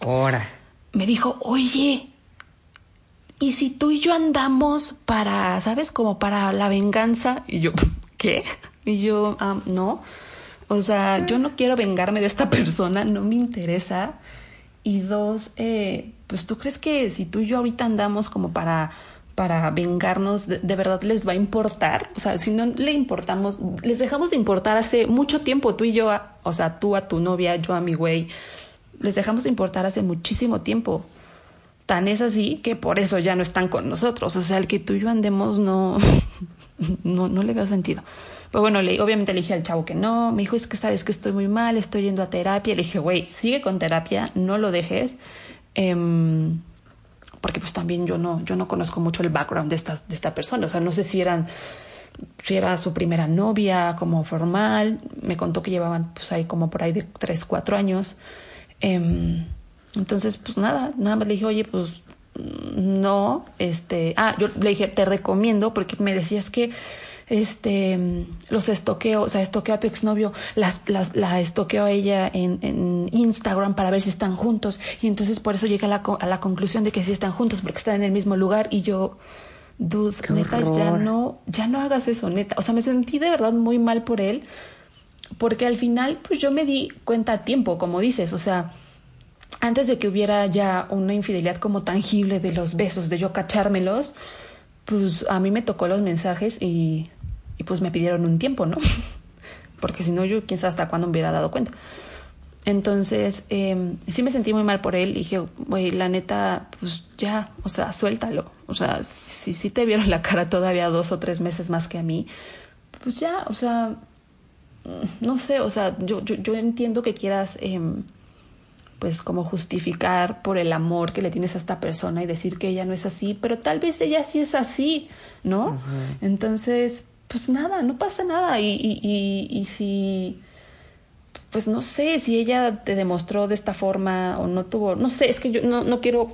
Speaker 2: Ahora.
Speaker 3: Me dijo, oye, ¿y si tú y yo andamos para, sabes, como para la venganza? Y yo, ¿qué? Y yo, ah, no. O sea, yo no quiero vengarme de esta persona, no me interesa. Y dos, eh, pues tú crees que si tú y yo ahorita andamos como para para vengarnos, de, verdad les va a importar? O sea, si no le importamos, les dejamos de importar hace mucho tiempo, tú y yo, o sea, tú a tu novia, yo a mi güey, les dejamos de importar hace muchísimo tiempo. Tan es así que por eso ya no están con nosotros. O sea, el que tú y yo andemos no, no, no le veo sentido. Pues bueno, le, obviamente le dije al chavo que no. Me dijo, es que sabes que estoy muy mal, estoy yendo a terapia. Le dije, güey, sigue con terapia, no lo dejes. Eh, porque pues también yo no, yo no conozco mucho el background de esta, de esta persona. O sea, no sé si eran si era su primera novia, como formal. Me contó que llevaban pues ahí como por ahí de tres, cuatro años. Eh, entonces, pues nada, nada más le dije, oye, pues no, este, ah, yo le dije, te recomiendo, porque me decías que este los estoqueo, o sea, estoqueo a tu exnovio, las, las, la estoqueo a ella en, en, Instagram para ver si están juntos. Y entonces por eso llegué a la, a la conclusión de que sí están juntos, porque están en el mismo lugar. Y yo, dude, Qué neta, horror. ya no, ya no hagas eso, neta. O sea, me sentí de verdad muy mal por él, porque al final, pues yo me di cuenta a tiempo, como dices, o sea, antes de que hubiera ya una infidelidad como tangible de los besos, de yo cachármelos, pues a mí me tocó los mensajes y, y pues me pidieron un tiempo, ¿no? Porque si no, yo quién sabe hasta cuándo me hubiera dado cuenta. Entonces, eh, sí me sentí muy mal por él y dije, güey, la neta, pues ya, o sea, suéltalo. O sea, si, si te vieron la cara todavía dos o tres meses más que a mí, pues ya, o sea, no sé, o sea, yo, yo, yo entiendo que quieras, eh, pues como justificar por el amor que le tienes a esta persona y decir que ella no es así, pero tal vez ella sí es así, ¿no? Uh -huh. Entonces, pues nada, no pasa nada. Y, y, y, y, si, pues no sé, si ella te demostró de esta forma o no tuvo, no sé, es que yo no, no quiero,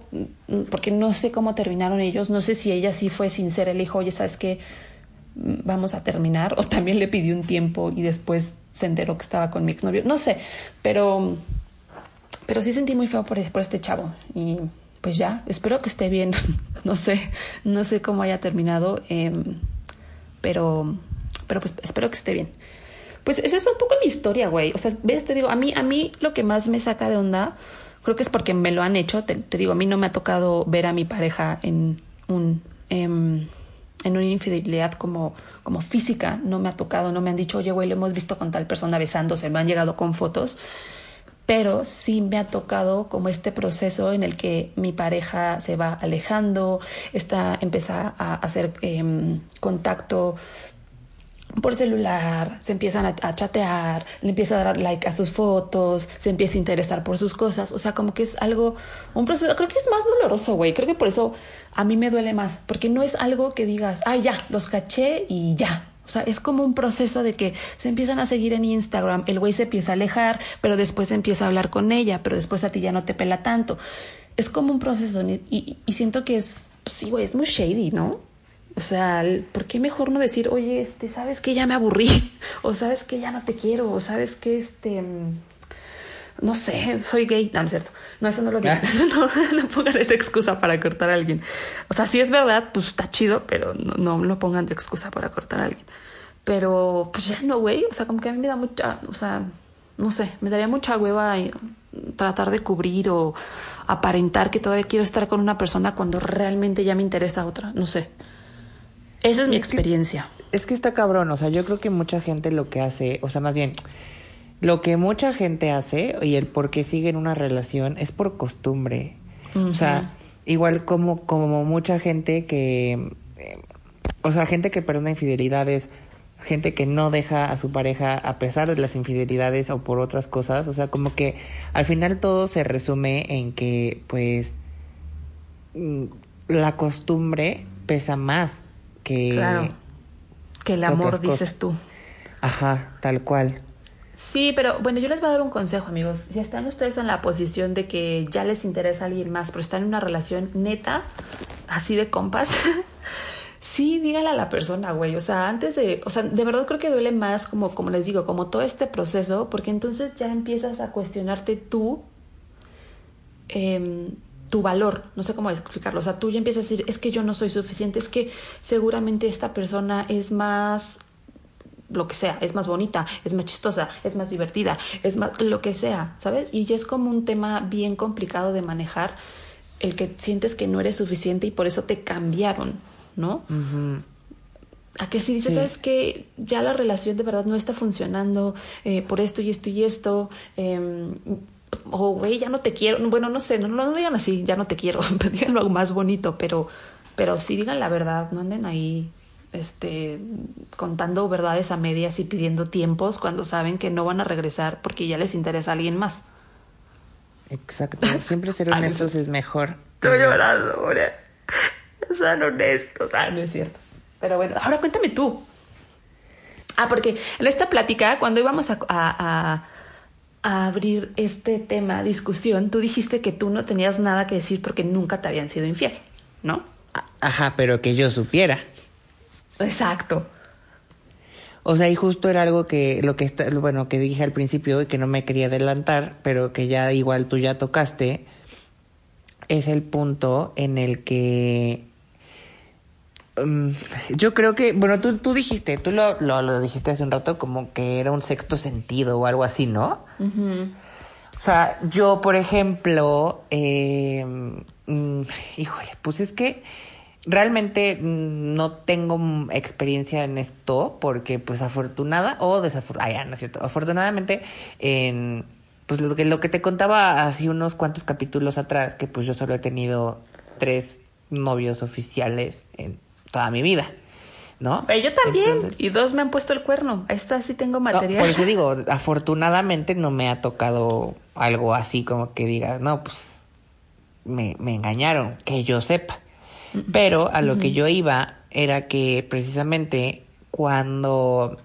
Speaker 3: porque no sé cómo terminaron ellos, no sé si ella sí fue sincera, le dijo, oye, ¿sabes qué? Vamos a terminar, o también le pidió un tiempo y después se enteró que estaba con mi exnovio, no sé, pero, pero sí sentí muy feo por, por este chavo y pues ya, espero que esté bien, no sé, no sé cómo haya terminado. Eh, pero, pero pues espero que esté bien. Pues esa es un poco mi historia, güey. O sea, ves, te digo, a mí, a mí lo que más me saca de onda, creo que es porque me lo han hecho. Te, digo, a mí no me ha tocado ver a mi pareja en un, en, en una infidelidad como, como física. No me ha tocado, no me han dicho, oye, güey, lo hemos visto con tal persona besándose, me han llegado con fotos. Pero sí me ha tocado como este proceso en el que mi pareja se va alejando, está, empieza a hacer eh, contacto por celular, se empiezan a, a, chatear, le empieza a dar like a sus fotos, se empieza a interesar por sus cosas, o sea, como que es algo, un proceso, creo que es más doloroso, güey, creo que por eso a mí me duele más, porque no es algo que digas, ay, ya, los caché y ya, o sea, es como un proceso de que se empiezan a seguir en Instagram, el güey se empieza a alejar, pero después empieza a hablar con ella, pero después a ti ya no te pela tanto. Es como un proceso y, siento que es, pues sí, güey, es muy shady, ¿no? O sea, ¿por qué mejor no decir, oye, este, sabes que ya me aburrí? O sabes que ya no te quiero, o sabes que este no sé, soy gay. No, no es cierto. No, eso no lo digan. Eso no, no pongan esa excusa para cortar a alguien. O sea, si es verdad, pues está chido, pero no, no lo pongan de excusa para cortar a alguien. Pero, pues ya no, güey. O sea, como que a mí me da mucha, o sea, no sé, me daría mucha hueva tratar de cubrir o aparentar que todavía quiero estar con una persona cuando realmente ya me interesa otra. No sé. Esa es mi experiencia.
Speaker 2: Es que, es que está cabrón. O sea, yo creo que mucha gente lo que hace, o sea, más bien lo que mucha gente hace y el por qué sigue en una relación es por costumbre. Uh -huh. O sea, igual como, como mucha gente que, eh, o sea, gente que perdona infidelidades, gente que no deja a su pareja a pesar de las infidelidades o por otras cosas, o sea, como que al final todo se resume en que pues mm, la costumbre pesa más que
Speaker 3: Claro. Que el amor, dices tú.
Speaker 2: Ajá, tal cual.
Speaker 3: Sí, pero bueno, yo les voy a dar un consejo, amigos. Si están ustedes en la posición de que ya les interesa alguien más, pero están en una relación neta, así de compas, sí, dígale a la persona, güey. O sea, antes de, o sea, de verdad creo que duele más, como, como les digo, como todo este proceso, porque entonces ya empiezas a cuestionarte tú, em, tu valor, no sé cómo explicarlo. O sea, tú ya empiezas a decir, es que yo no soy suficiente, es que seguramente esta persona es más lo que sea, es más bonita, es más chistosa, es más divertida, es más lo que sea, ¿sabes? Y ya es como un tema bien complicado de manejar el que sientes que no eres suficiente y por eso te cambiaron, ¿no? A que si dices,
Speaker 2: Sí.
Speaker 3: sabes que ya la relación de verdad no está funcionando eh, por esto y esto y esto, eh, o güey, ya no te quiero, bueno, no sé, no, no, no digan así, ya no te quiero, digan algo más bonito, pero, pero sí digan la verdad, no anden ahí este contando verdades a medias y pidiendo tiempos cuando saben que no van a regresar porque ya les interesa a alguien más.
Speaker 2: Exacto. Siempre ser honestos es mejor.
Speaker 3: Estoy llorando, ahora. Sean honestos. Ah, no es cierto. Pero bueno, ahora cuéntame tú. Ah, porque en esta plática, cuando íbamos a, a- a- abrir este tema, discusión, tú dijiste que tú no tenías nada que decir porque nunca te habían sido infiel, ¿no?
Speaker 2: A- Ajá, pero que yo supiera.
Speaker 3: Exacto.
Speaker 2: O sea, y justo era algo que lo que está, bueno, que dije al principio y que no me quería adelantar, pero que ya igual tú ya tocaste, es el punto en el que mm, yo creo que, bueno, tú, tú dijiste, tú lo, lo, lo dijiste hace un rato como que era un sexto sentido o algo así, ¿no? O sea, yo, por ejemplo, eh, mm, híjole, pues es que realmente mm, no tengo experiencia en esto porque, pues, afortunada o desafortunada, no es cierto, afortunadamente, en, pues, lo que, lo que te contaba hace unos cuantos capítulos atrás, que pues yo solo he tenido tres novios oficiales en toda mi vida, ¿no?
Speaker 3: Yo también.
Speaker 2: Entonces-
Speaker 3: y dos me han puesto el cuerno. Esta sí tengo
Speaker 2: no,
Speaker 3: material.
Speaker 2: por eso digo, afortunadamente no me ha tocado algo así como que digas, no, pues me, me engañaron, que yo sepa. Pero a lo que yo iba era que precisamente cuando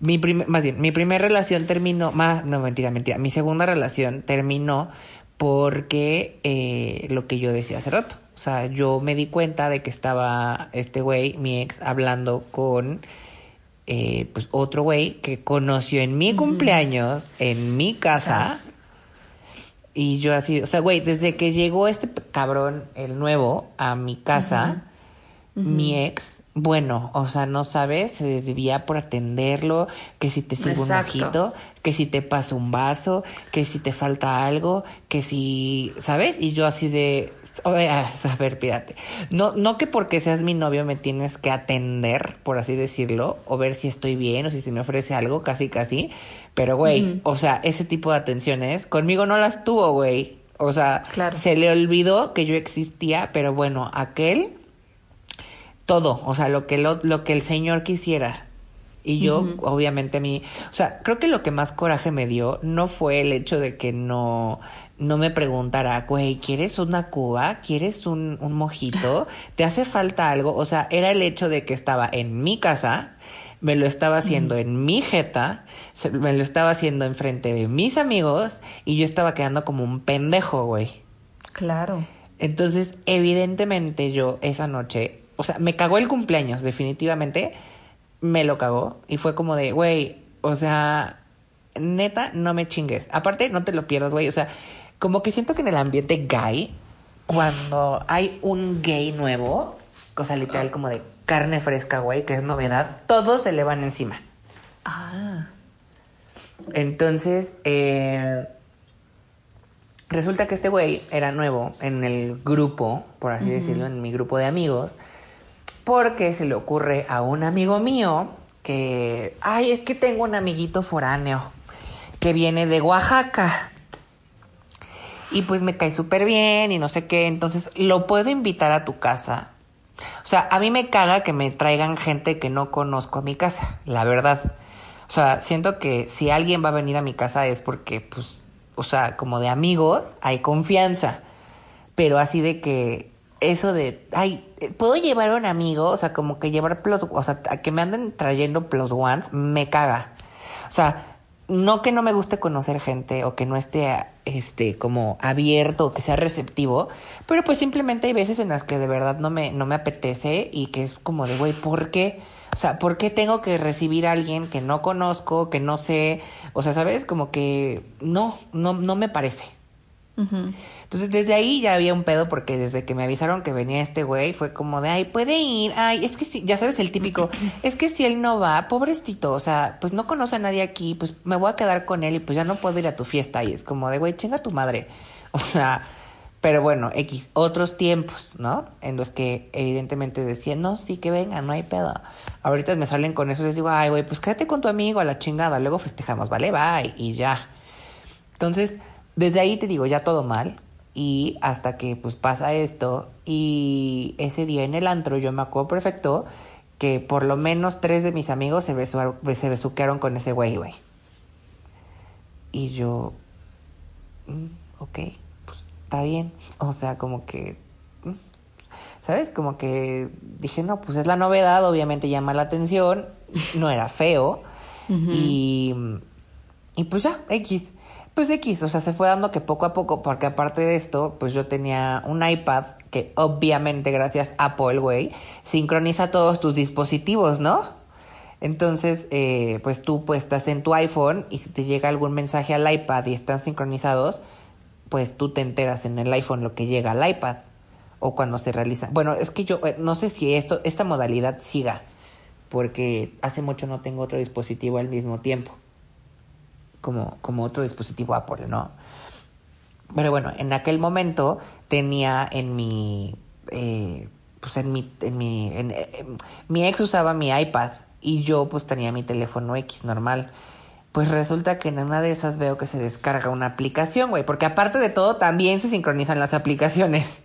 Speaker 2: mi primer, más bien, mi primera relación terminó, más, no mentira, mentira, mi segunda relación terminó porque eh, lo que yo decía hace rato. O sea, yo me di cuenta de que estaba este güey, mi ex, hablando con eh, pues otro güey que conoció en mi cumpleaños, en mi casa. Y yo así, o sea, güey, desde que llegó este cabrón, el nuevo, a mi casa, mi ex, bueno, o sea, no sabes, se desvivía por atenderlo, que si te sirve un ojito, que si te pasa un vaso, que si te falta algo, que si, ¿sabes? Y yo así de, a ver, pírate. No, no que porque seas mi novio me tienes que atender, por así decirlo, o ver si estoy bien o si se me ofrece algo, casi, casi. Pero, güey, o sea, ese tipo de atenciones conmigo no las tuvo, güey. O sea,
Speaker 3: Claro.
Speaker 2: se le olvidó que yo existía, pero bueno, aquel todo, o sea, lo que lo, lo que el señor quisiera. Y yo, obviamente, a mí, o sea, creo que lo que más coraje me dio no fue el hecho de que no, no me preguntara, güey, ¿quieres una cuba? ¿Quieres un, un mojito? ¿Te hace falta algo? O sea, era el hecho de que estaba en mi casa, me lo estaba haciendo en mi jeta, se- me lo estaba haciendo enfrente de mis amigos y yo estaba quedando como un pendejo, güey.
Speaker 3: Claro.
Speaker 2: Entonces, evidentemente yo esa noche, o sea, me cagó el cumpleaños, definitivamente, me lo cagó y fue como de, güey, o sea, neta, no me chingues. Aparte, no te lo pierdas, güey, o sea, como que siento que en el ambiente gay, cuando hay un gay nuevo, cosa literal como de carne fresca, güey, que es novedad, todos se le van encima.
Speaker 3: Ah.
Speaker 2: Entonces, eh, resulta que este güey era nuevo en el grupo, por así decirlo, en mi grupo de amigos, porque se le ocurre a un amigo mío que, ay, es que tengo un amiguito foráneo que viene de Oaxaca. Y pues me cae súper bien y no sé qué, entonces lo puedo invitar a tu casa. O sea, a mí me caga que me traigan gente que no conozco a mi casa, la verdad. O sea, siento que si alguien va a venir a mi casa es porque, pues, o sea, como de amigos, hay confianza. Pero así de que eso de, ay, ¿puedo llevar un amigo? O sea, como que llevar plus, o sea, a que me anden trayendo plus ones, me caga. O sea, no que no me guste conocer gente o que no esté este como abierto o que sea receptivo, pero pues simplemente hay veces en las que de verdad no me no me apetece y que es como de güey, ¿por qué? O sea, ¿por qué tengo que recibir a alguien que no conozco, que no sé? O sea, ¿sabes? Como que no, no no me parece. Entonces desde ahí ya había un pedo porque desde que me avisaron que venía este güey fue como de, ay, puede ir, ay, es que si, ya sabes el típico, es que si él no va, pobrecito, o sea, pues no conoce a nadie aquí, pues me voy a quedar con él y pues ya no puedo ir a tu fiesta y es como de, güey, chinga tu madre. O sea, pero bueno, X, otros tiempos, ¿no? En los que evidentemente decían, no, sí, que venga, no hay pedo. Ahorita me salen con eso, les digo, ay, güey, pues quédate con tu amigo a la chingada, luego festejamos, ¿vale? Bye, y ya. Entonces, desde ahí te digo, ya todo mal. Y hasta que pues pasa esto y ese día en el antro yo me acuerdo perfecto que por lo menos tres de mis amigos se, se besuquearon con ese güey, güey. Y yo, mm, ok, pues está bien. O sea, como que, mm, ¿sabes? Como que dije, no, pues es la novedad, obviamente llama la atención, no era feo. y, y pues ya, X. Pues X, o sea, se fue dando que poco a poco, porque aparte de esto, pues yo tenía un iPad que obviamente gracias a Apple, güey, sincroniza todos tus dispositivos, ¿no? Entonces, eh, pues tú pues estás en tu iPhone y si te llega algún mensaje al iPad y están sincronizados, pues tú te enteras en el iPhone lo que llega al iPad o cuando se realiza. Bueno, es que yo eh, no sé si esto, esta modalidad siga, porque hace mucho no tengo otro dispositivo al mismo tiempo como, como otro dispositivo Apple, ¿no? Pero bueno, en aquel momento tenía en mi, eh, pues en mi, en mi, en, mi ex usaba mi iPad y yo pues tenía mi teléfono X normal. Pues resulta que en una de esas veo que se descarga una aplicación, güey, porque aparte de todo también se sincronizan las aplicaciones.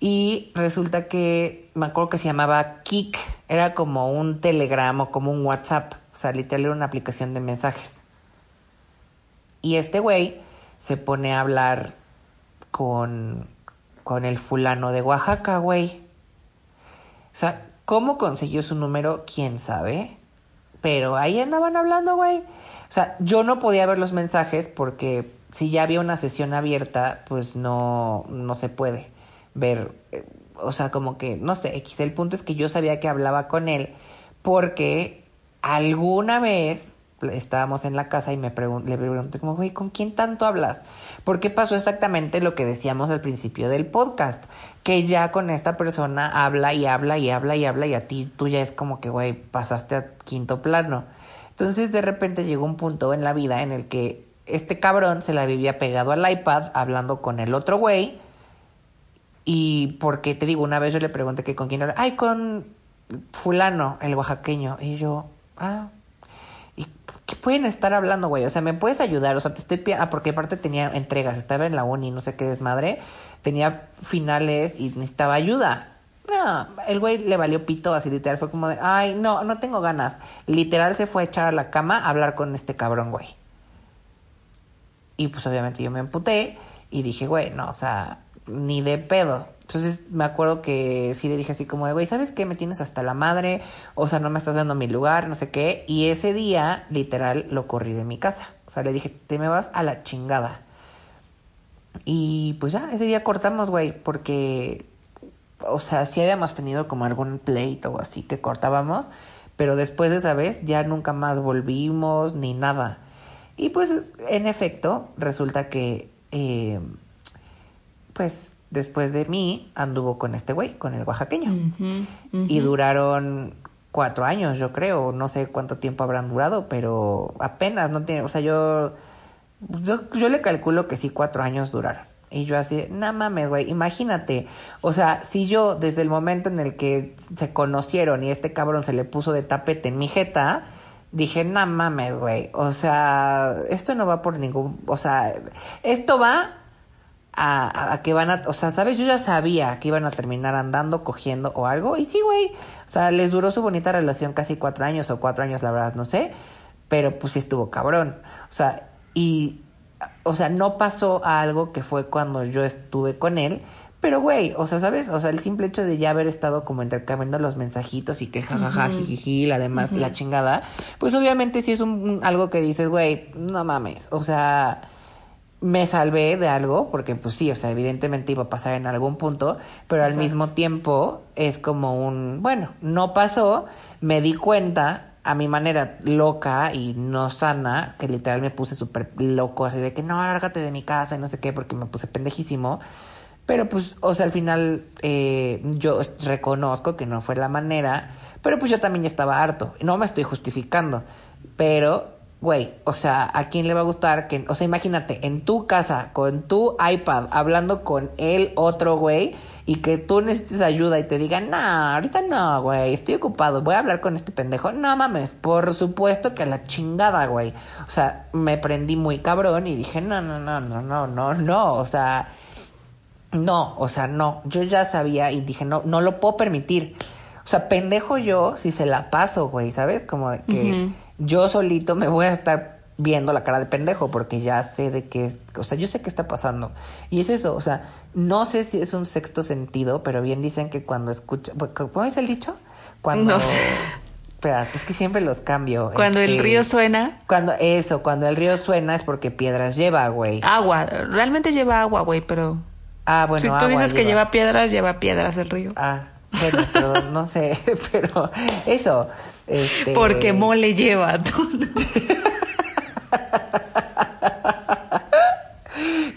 Speaker 2: Y resulta que me acuerdo que se llamaba Kik, era como un Telegram o como un WhatsApp. Sea, literal era una aplicación de mensajes. Y este güey se pone a hablar con, con el fulano de Oaxaca, güey. O sea, ¿cómo consiguió su número? ¿Quién sabe? Pero ahí andaban hablando, güey. O sea, yo no podía ver los mensajes porque si ya había una sesión abierta, pues no, no se puede ver. Eh, o sea, como que, no sé, X. El punto es que yo sabía que hablaba con él porque alguna vez estábamos en la casa y me le pregunté como, güey, ¿con quién tanto hablas? Porque pasó exactamente lo que decíamos al principio del podcast, que ya con esta persona habla y habla y habla y habla y a ti tú ya es como que, güey, pasaste a quinto plano. Entonces de repente llegó un punto en la vida en el que este cabrón se la vivía pegado al iPad hablando con el otro güey. Y porque te digo, una vez yo le pregunté que con quién habla, ay, con fulano, el oaxaqueño. Y yo, ah, ¿y qué pueden estar hablando, güey? O sea, ¿me puedes ayudar? O sea, te estoy Ah, porque aparte tenía entregas, estaba en la uni, no sé qué desmadre, tenía finales y necesitaba ayuda. No, el güey le valió pito así literal, fue como de, ay, no, no tengo ganas. Literal se fue a echar a la cama a hablar con este cabrón, güey. Y pues obviamente yo me emputé y dije, güey, no, o sea, ni de pedo. Entonces me acuerdo que sí le dije así como de, güey, ¿sabes qué? Me tienes hasta la madre, o sea, no me estás dando mi lugar, no sé qué. Y ese día, literal, lo corrí de mi casa. O sea, le dije, te me vas a la chingada. Y pues ya, ese día cortamos, güey, porque, o sea, sí habíamos tenido como algún pleito o así que cortábamos, pero después de esa vez ya nunca más volvimos ni nada. Y pues, en efecto, resulta que, eh, pues, después de mí anduvo con este güey, con el oaxaqueño. Y duraron cuatro años, yo creo. No sé cuánto tiempo habrán durado, pero apenas no tiene. O sea, yo. Yo, le calculo que sí, cuatro años duraron. Y yo así, no mames, güey, imagínate. O sea, si yo desde el momento en el que se conocieron y este cabrón se le puso de tapete en mi jeta, dije, no mames, güey. O sea, esto no va por ningún. O sea, esto va a, a, que van a, o sea, ¿sabes? Yo ya sabía que iban a terminar andando, cogiendo o algo. Y sí, güey. O sea, les duró su bonita relación casi cuatro años o cuatro años, la verdad, no sé. Pero pues sí estuvo cabrón. O sea, y, o sea, no pasó a algo que fue cuando yo estuve con él. Pero, güey, o sea, ¿sabes? O sea, el simple hecho de ya haber estado como intercambiando los mensajitos y que jajaja, jijiji, además la chingada, pues obviamente sí es un, algo que dices, güey, no mames. O sea, me salvé de algo, porque pues sí, o sea, evidentemente iba a pasar en algún punto, pero al mismo tiempo es como un, bueno, no pasó, me di cuenta a mi manera loca y no sana, que literal me puse súper loco, así de que no, lárgate de mi casa y no sé qué, porque me puse pendejísimo. Pero pues, o sea, al final eh, yo reconozco que no fue la manera, pero pues yo también ya estaba harto. No me estoy justificando, pero güey, o sea, ¿a quién le va a gustar que, o sea, imagínate, en tu casa, con tu iPad, hablando con el otro güey, y que tú necesites ayuda y te digan, no, ahorita no, güey, estoy ocupado, voy a hablar con este pendejo. No mames, por supuesto que la chingada, güey. O sea, me prendí muy cabrón y dije, no, no, no, no, no, no, no, o sea, no, o sea, no, yo ya sabía y dije, no, no lo puedo permitir. O sea, pendejo yo si se la paso, güey, ¿sabes? Como de que yo solito me voy a estar viendo la cara de pendejo porque ya sé de qué, o sea, yo sé qué está pasando. Y es eso, o sea, no sé si es un sexto sentido, pero bien dicen que cuando escucha, ¿cómo es el dicho? Cuando...
Speaker 3: No sé.
Speaker 2: Espera, es que siempre los cambio.
Speaker 3: Cuando el río suena.
Speaker 2: Cuando, eso, cuando el río suena es porque piedras lleva, güey.
Speaker 3: Agua, realmente lleva agua, güey, pero
Speaker 2: Ah, bueno,
Speaker 3: si tú
Speaker 2: agua
Speaker 3: dices que lleva piedras, lleva piedras el río.
Speaker 2: Ah, bueno, pero no sé, pero eso, este...
Speaker 3: Porque mole lleva.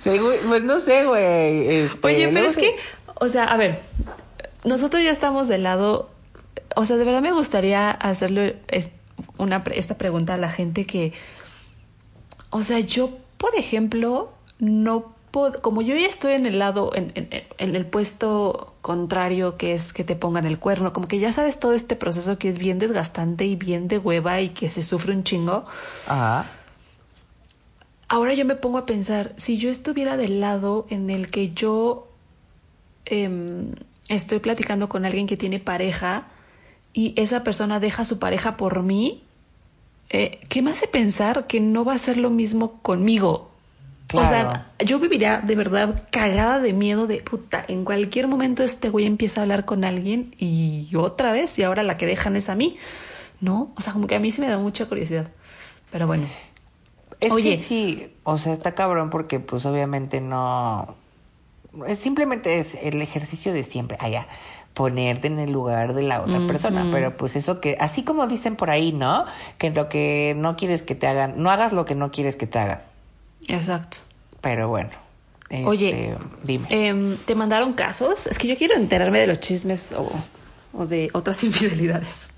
Speaker 2: güey, pues no sé, güey. este,
Speaker 3: Oye, pero es
Speaker 2: se-
Speaker 3: que, o sea, a ver, nosotros ya estamos del lado, o sea, de verdad me gustaría hacerle es- una, pre- esta pregunta a la gente que, o sea, yo, por ejemplo, no puedo, como yo ya estoy en el lado, en, en- en el puesto contrario, que es que te pongan el cuerno, como que ya sabes todo este proceso que es bien desgastante y bien de hueva y que se sufre un chingo.
Speaker 2: Ajá.
Speaker 3: Ahora yo me pongo a pensar, si yo estuviera del lado en el que yo em, estoy platicando con alguien que tiene pareja y esa persona deja a su pareja por mí, eh, ¿qué me hace pensar que no va a ser lo mismo conmigo? O sea, yo viviría de verdad cagada de miedo de puta. En cualquier momento este güey empieza a hablar con alguien y otra vez y ahora la que dejan es a mí. ¿No? O sea, como que a mí sí me da mucha curiosidad. Pero bueno.
Speaker 2: Es
Speaker 3: Oye.
Speaker 2: que sí, o sea, está cabrón porque pues obviamente no... Es simplemente es el ejercicio de siempre, allá, ponerte en el lugar de la otra persona, pero pues eso que, así como dicen por ahí, ¿no? Que lo que no quieres que te hagan, no hagas lo que no quieres que te hagan,
Speaker 3: Exacto.
Speaker 2: pero bueno. este,
Speaker 3: Oye,
Speaker 2: dime.
Speaker 3: em, ¿te mandaron casos? Es que yo quiero enterarme de los chismes o, o de otras infidelidades.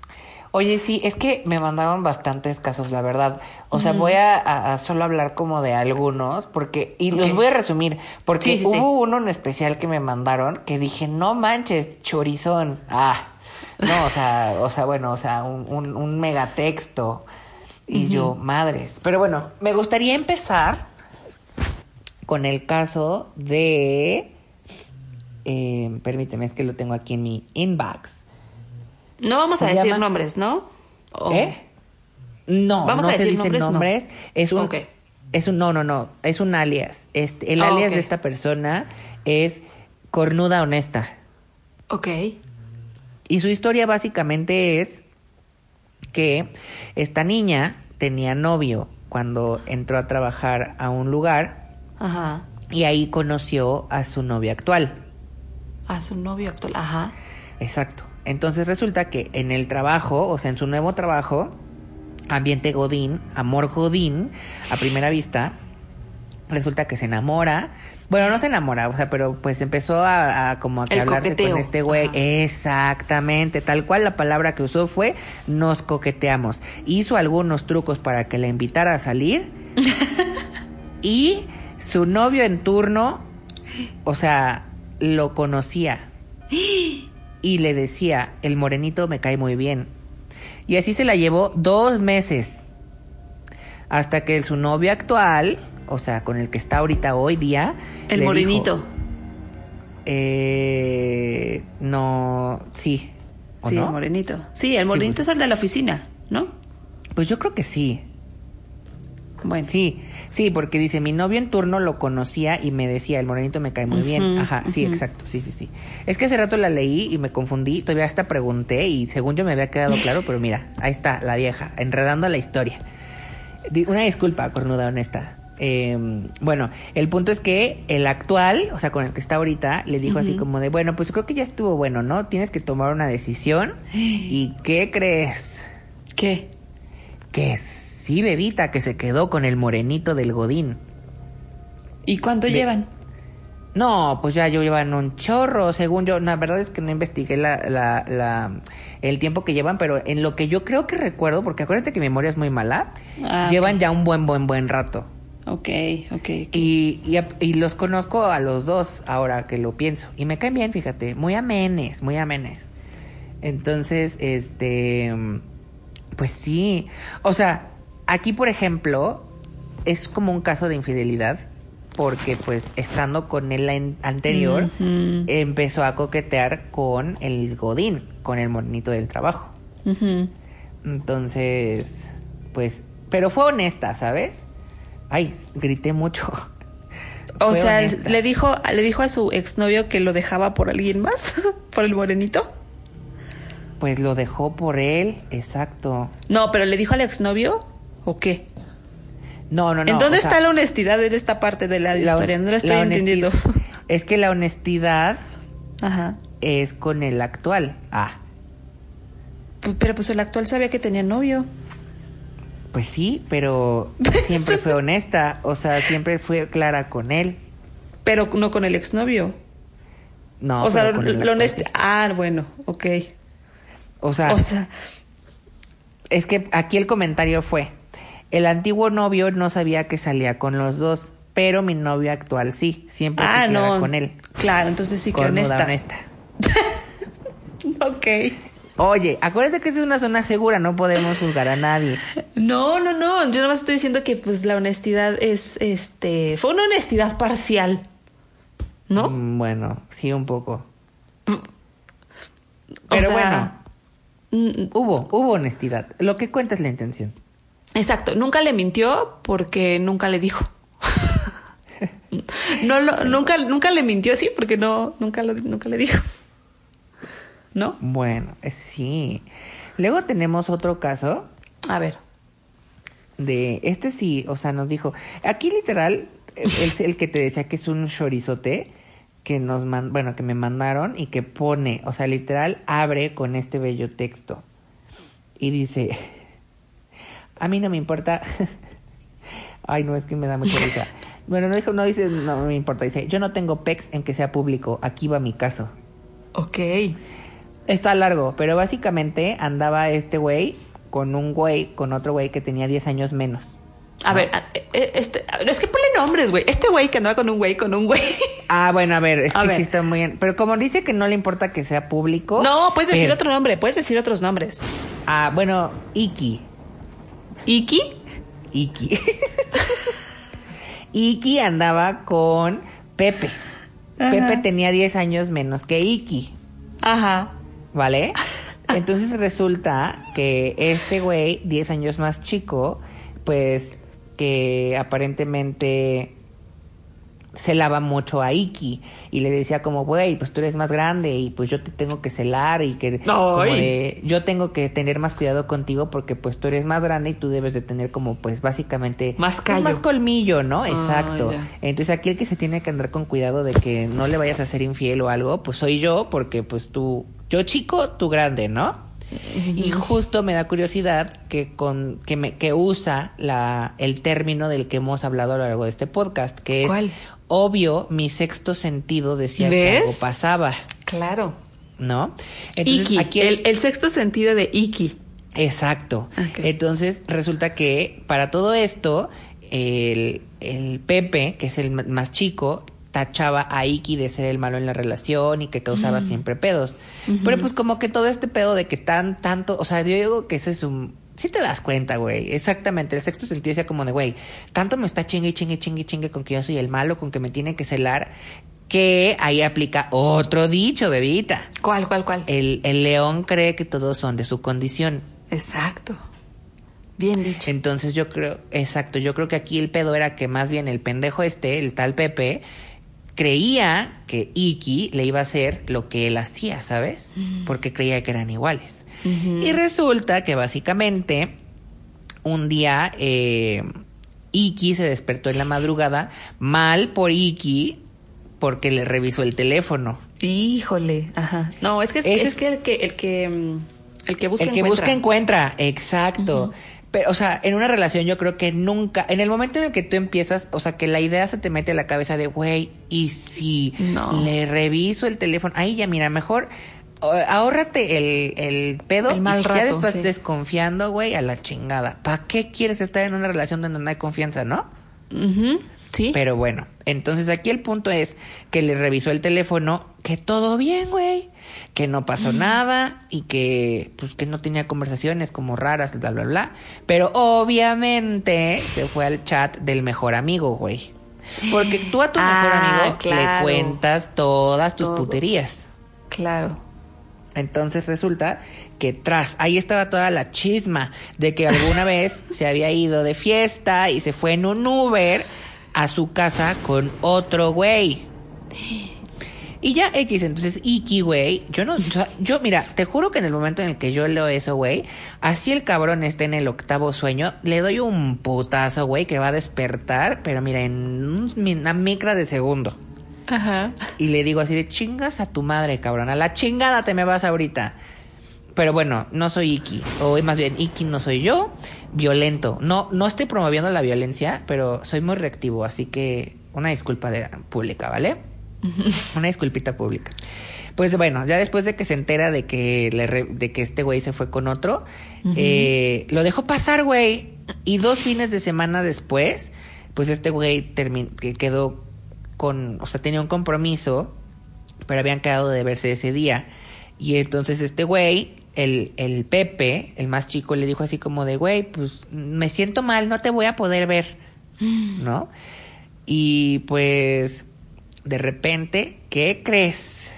Speaker 2: Oye, sí, es que me mandaron bastantes casos, la verdad. O sea, voy a, a- a solo hablar como de algunos, porque, y los voy a resumir, porque
Speaker 3: Sí, sí,
Speaker 2: hubo
Speaker 3: sí.
Speaker 2: uno en especial que me mandaron que dije, no manches, chorizón. Ah, no, o sea, o sea, bueno, o sea, un, un, un megatexto. Y yo, madres. Pero bueno, me gustaría empezar con el caso de. eh, permíteme, es que lo tengo aquí en mi inbox.
Speaker 3: No vamos
Speaker 2: Se
Speaker 3: a decir
Speaker 2: llama-
Speaker 3: nombres, ¿no? O-
Speaker 2: ¿Eh? No,
Speaker 3: Vamos
Speaker 2: no
Speaker 3: a
Speaker 2: se
Speaker 3: decir
Speaker 2: dicen
Speaker 3: nombres, no.
Speaker 2: Es un, es un, no, no, no, es un alias. Este, el
Speaker 3: Ah,
Speaker 2: alias de esta persona es cornuda honesta.
Speaker 3: Ok.
Speaker 2: Y su historia básicamente es que esta niña tenía novio cuando entró a trabajar a un lugar
Speaker 3: Ajá.
Speaker 2: y ahí conoció a su novio actual.
Speaker 3: A su novio actual. Ajá.
Speaker 2: Exacto. Entonces resulta que en el trabajo, o sea, en su nuevo trabajo, ambiente Godín, amor Godín, a primera vista, resulta que se enamora. Bueno, no se enamora, o sea, pero pues empezó a, a como a que hablarse
Speaker 3: coqueteo.
Speaker 2: con este güey.
Speaker 3: Ajá.
Speaker 2: Exactamente, tal cual la palabra que usó fue nos coqueteamos. Hizo algunos trucos para que la invitara a salir. y su novio en turno, o sea, lo conocía y le decía, el morenito me cae muy bien. Y así se la llevó dos meses. Hasta que su novio actual, o sea, con el que está ahorita hoy día.
Speaker 3: El morenito.
Speaker 2: dijo, eh, no, sí. ¿o
Speaker 3: Sí,
Speaker 2: no?
Speaker 3: el morenito. Sí, el morenito
Speaker 2: pues-
Speaker 3: es el de la oficina, ¿no?
Speaker 2: Pues yo creo que sí.
Speaker 3: Bueno.
Speaker 2: Sí, sí, porque dice, mi novio en turno lo conocía y me decía, el morenito me cae muy bien. Ajá, sí, exacto, sí, sí, sí. Es que hace rato la leí y me confundí, todavía hasta pregunté y según yo me había quedado claro, pero mira, ahí está, la vieja, enredando la historia. Una disculpa, cornuda honesta. Eh, bueno, el punto es que el actual, o sea, con el que está ahorita, le dijo así como de, bueno, pues creo que ya estuvo bueno, ¿no? Tienes que tomar una decisión. ¿Y qué crees?
Speaker 3: ¿Qué?
Speaker 2: Que sí, bebita, que se quedó con el morenito del Godín.
Speaker 3: ¿Y cuánto
Speaker 2: De-
Speaker 3: llevan?
Speaker 2: No, pues ya yo llevan un chorro, según yo. La verdad es que no investigué la, la, la- el tiempo que llevan, pero en lo que yo creo que recuerdo, porque acuérdate que mi memoria es muy mala,
Speaker 3: Ah,
Speaker 2: llevan ya un buen, buen, buen rato.
Speaker 3: Ok, ok. ok.
Speaker 2: Y, y, y los conozco a los dos ahora que lo pienso. Y me caen bien, fíjate, muy amenes, muy amenes. Entonces, este, pues sí. O sea, aquí, por ejemplo, es como un caso de infidelidad. Porque, pues, estando con él en- anterior, empezó a coquetear con el Godín, con el monito del trabajo. Entonces, pues, pero fue honesta, ¿sabes? Ay, grité mucho.
Speaker 3: O
Speaker 2: Fue
Speaker 3: sea,
Speaker 2: honesta.
Speaker 3: le dijo, le dijo a su exnovio que lo dejaba por alguien más, por el morenito.
Speaker 2: Pues lo dejó por él, exacto.
Speaker 3: No, pero le dijo al exnovio o qué?
Speaker 2: No, no, no.
Speaker 3: ¿En dónde
Speaker 2: sea,
Speaker 3: está la honestidad en esta parte de la,
Speaker 2: la-
Speaker 3: historia? No la estoy
Speaker 2: la
Speaker 3: entendiendo.
Speaker 2: Es que la honestidad
Speaker 3: Ajá.
Speaker 2: es con el actual. Ah,
Speaker 3: Pero pues el actual sabía que tenía novio.
Speaker 2: pues sí, pero siempre fue honesta. O sea, siempre fue clara con él.
Speaker 3: Pero no con el exnovio.
Speaker 2: No,
Speaker 3: o sea, lo, lo
Speaker 2: actual
Speaker 3: honest-
Speaker 2: sí.
Speaker 3: Ah, bueno, ok.
Speaker 2: O sea,
Speaker 3: O sea,
Speaker 2: es que aquí el comentario fue, el antiguo novio no sabía que salía con los dos, pero mi novio actual sí, siempre
Speaker 3: ah, no.
Speaker 2: con él.
Speaker 3: Claro, entonces sí que honesta.
Speaker 2: honesta.
Speaker 3: Ok.
Speaker 2: Oye, acuérdate que esta es una zona segura, no podemos juzgar a nadie.
Speaker 3: No, no, no. Yo nada más estoy diciendo que pues la honestidad es, este, fue una honestidad parcial, ¿no?
Speaker 2: Mm, Bueno, sí, un poco.
Speaker 3: O
Speaker 2: Pero
Speaker 3: sea,
Speaker 2: bueno, hubo, hubo honestidad. Lo que cuenta es la intención.
Speaker 3: Exacto. Nunca le mintió porque nunca le dijo. no, lo- nunca, nunca le mintió sí porque no, nunca lo, nunca le dijo. ¿No?
Speaker 2: Bueno, eh, sí. Luego tenemos otro caso
Speaker 3: A ver.
Speaker 2: de este sí, o sea, nos dijo, aquí literal es el que te decía que es un chorizote que nos man, bueno, que me mandaron y que pone, o sea, literal abre con este bello texto y dice, a mí no me importa. Ay, no, es que me da mucha risa. Bueno, no dijo, no dice, no me importa, dice, yo no tengo pex en que sea público, aquí va mi caso.
Speaker 3: Ok.
Speaker 2: Está largo, pero básicamente andaba este güey con un güey, con otro güey que tenía 10 años menos.
Speaker 3: A ver, a- eh, este, es que ponle nombres, güey. Este güey que andaba con un güey, con un güey.
Speaker 2: Ah, bueno, a ver, es
Speaker 3: A
Speaker 2: que
Speaker 3: ver.
Speaker 2: sí está muy bien. Pero como dice que no le importa que sea público.
Speaker 3: No, puedes decir otro nombre, puedes decir otros nombres.
Speaker 2: Ah, bueno, Iki.
Speaker 3: Iki.
Speaker 2: Iki. Iki andaba con Pepe.
Speaker 3: Ajá.
Speaker 2: Pepe tenía 10 años menos que Iki,
Speaker 3: Ajá.
Speaker 2: ¿vale? Entonces resulta que este güey, 10 años más chico, pues que aparentemente celaba mucho a Iki y le decía como, güey, pues tú eres más grande y pues yo te tengo que celar y que como
Speaker 3: Ay.
Speaker 2: de, yo tengo que tener más cuidado contigo porque pues tú eres más grande y tú debes de tener como pues básicamente
Speaker 3: Más
Speaker 2: pues, más colmillo, ¿no?
Speaker 3: Ah,
Speaker 2: Exacto. Entonces aquí el que se tiene que andar con cuidado de que no le vayas a ser infiel o algo, pues soy yo porque pues tú, yo chico, tú grande, ¿no? Y justo me da curiosidad que con que me que usa la el término del que hemos hablado a lo largo de este podcast, que es
Speaker 3: ¿Cuál?
Speaker 2: Obvio mi sexto sentido decía que algo pasaba,
Speaker 3: Claro.
Speaker 2: ¿no?
Speaker 3: Iki.
Speaker 2: aquí
Speaker 3: el, el sexto sentido de Iki.
Speaker 2: Exacto. Entonces resulta que para todo esto, el, el Pepe, que es el más chico, tachaba a Iki de ser el malo en la relación y que causaba siempre pedos. Pero pues como que todo este pedo de que tan, tanto, o sea, yo digo que ese es un sí te das cuenta, güey. Exactamente. El sexto sentido decía como de, güey, tanto me está chingue, chingue, chingue, chingue con que yo soy el malo, con que me tiene que celar, que ahí aplica otro dicho, bebita.
Speaker 3: ¿Cuál, cuál, cuál?
Speaker 2: El, el león cree que todos son de su condición.
Speaker 3: Exacto. Bien dicho.
Speaker 2: Entonces yo creo, exacto, yo creo que aquí el pedo era que más bien el pendejo este, el tal Pepe, creía que Iki le iba a hacer lo que él hacía, ¿sabes?
Speaker 3: Mm.
Speaker 2: Porque creía que eran iguales. Y resulta que básicamente un día eh, Iki se despertó en la madrugada mal por Iki porque le revisó el teléfono.
Speaker 3: Híjole, ajá. No, es que es, que el que el que mm, el que busca
Speaker 2: el que
Speaker 3: encuentra.
Speaker 2: busca encuentra, exacto. Pero, o sea, en una relación yo creo que nunca, en el momento en el que tú empiezas, o sea, que la idea se te mete a la cabeza de, güey, y si
Speaker 3: No.
Speaker 2: le reviso el teléfono, ahí ya mira, mejor ahórrate el, el pedo
Speaker 3: El mal
Speaker 2: y si ya
Speaker 3: rato,
Speaker 2: después
Speaker 3: sí.
Speaker 2: desconfiando, güey, a la chingada. ¿Para qué quieres estar en una relación donde no hay confianza, no?
Speaker 3: Sí.
Speaker 2: Pero bueno, entonces aquí el punto es que le revisó el teléfono, que todo bien, güey, que no pasó nada y que pues que no tenía conversaciones como raras, bla, bla, bla. Pero obviamente se fue al chat del mejor amigo, güey. Porque tú a tu mejor
Speaker 3: Ah,
Speaker 2: amigo
Speaker 3: claro.
Speaker 2: le cuentas todas tus
Speaker 3: Todo.
Speaker 2: puterías.
Speaker 3: Claro.
Speaker 2: Entonces resulta que tras, ahí estaba toda la chisma de que alguna vez se había ido de fiesta y se fue en un Uber a su casa con otro güey. Y ya X, entonces Iki, güey, yo no, o sea, yo mira, te juro que en el momento en el que yo leo eso, güey, así el cabrón esté en el octavo sueño, le doy un putazo, güey, que va a despertar, pero mira, en un- una micra de segundo.
Speaker 3: Ajá.
Speaker 2: Y le digo así de chingas a tu madre, cabrón. A la chingada te me vas ahorita. Pero bueno, no soy Iki. O más bien, Iki no soy yo. Violento. No, no estoy promoviendo la violencia, pero soy muy reactivo. Así que una disculpa de, pública, ¿vale? una disculpita pública. Pues bueno, ya después de que se entera de que, le re- de que este güey se fue con otro, eh, lo dejó pasar, güey. Y dos fines de semana después, pues este güey quedó con, o sea, tenía un compromiso, pero habían quedado de verse ese día. Y entonces este güey, el, el Pepe, el más chico, le dijo así como de, güey, pues me siento mal, no te voy a poder ver, ¿no? Y pues, de repente, ¿qué crees?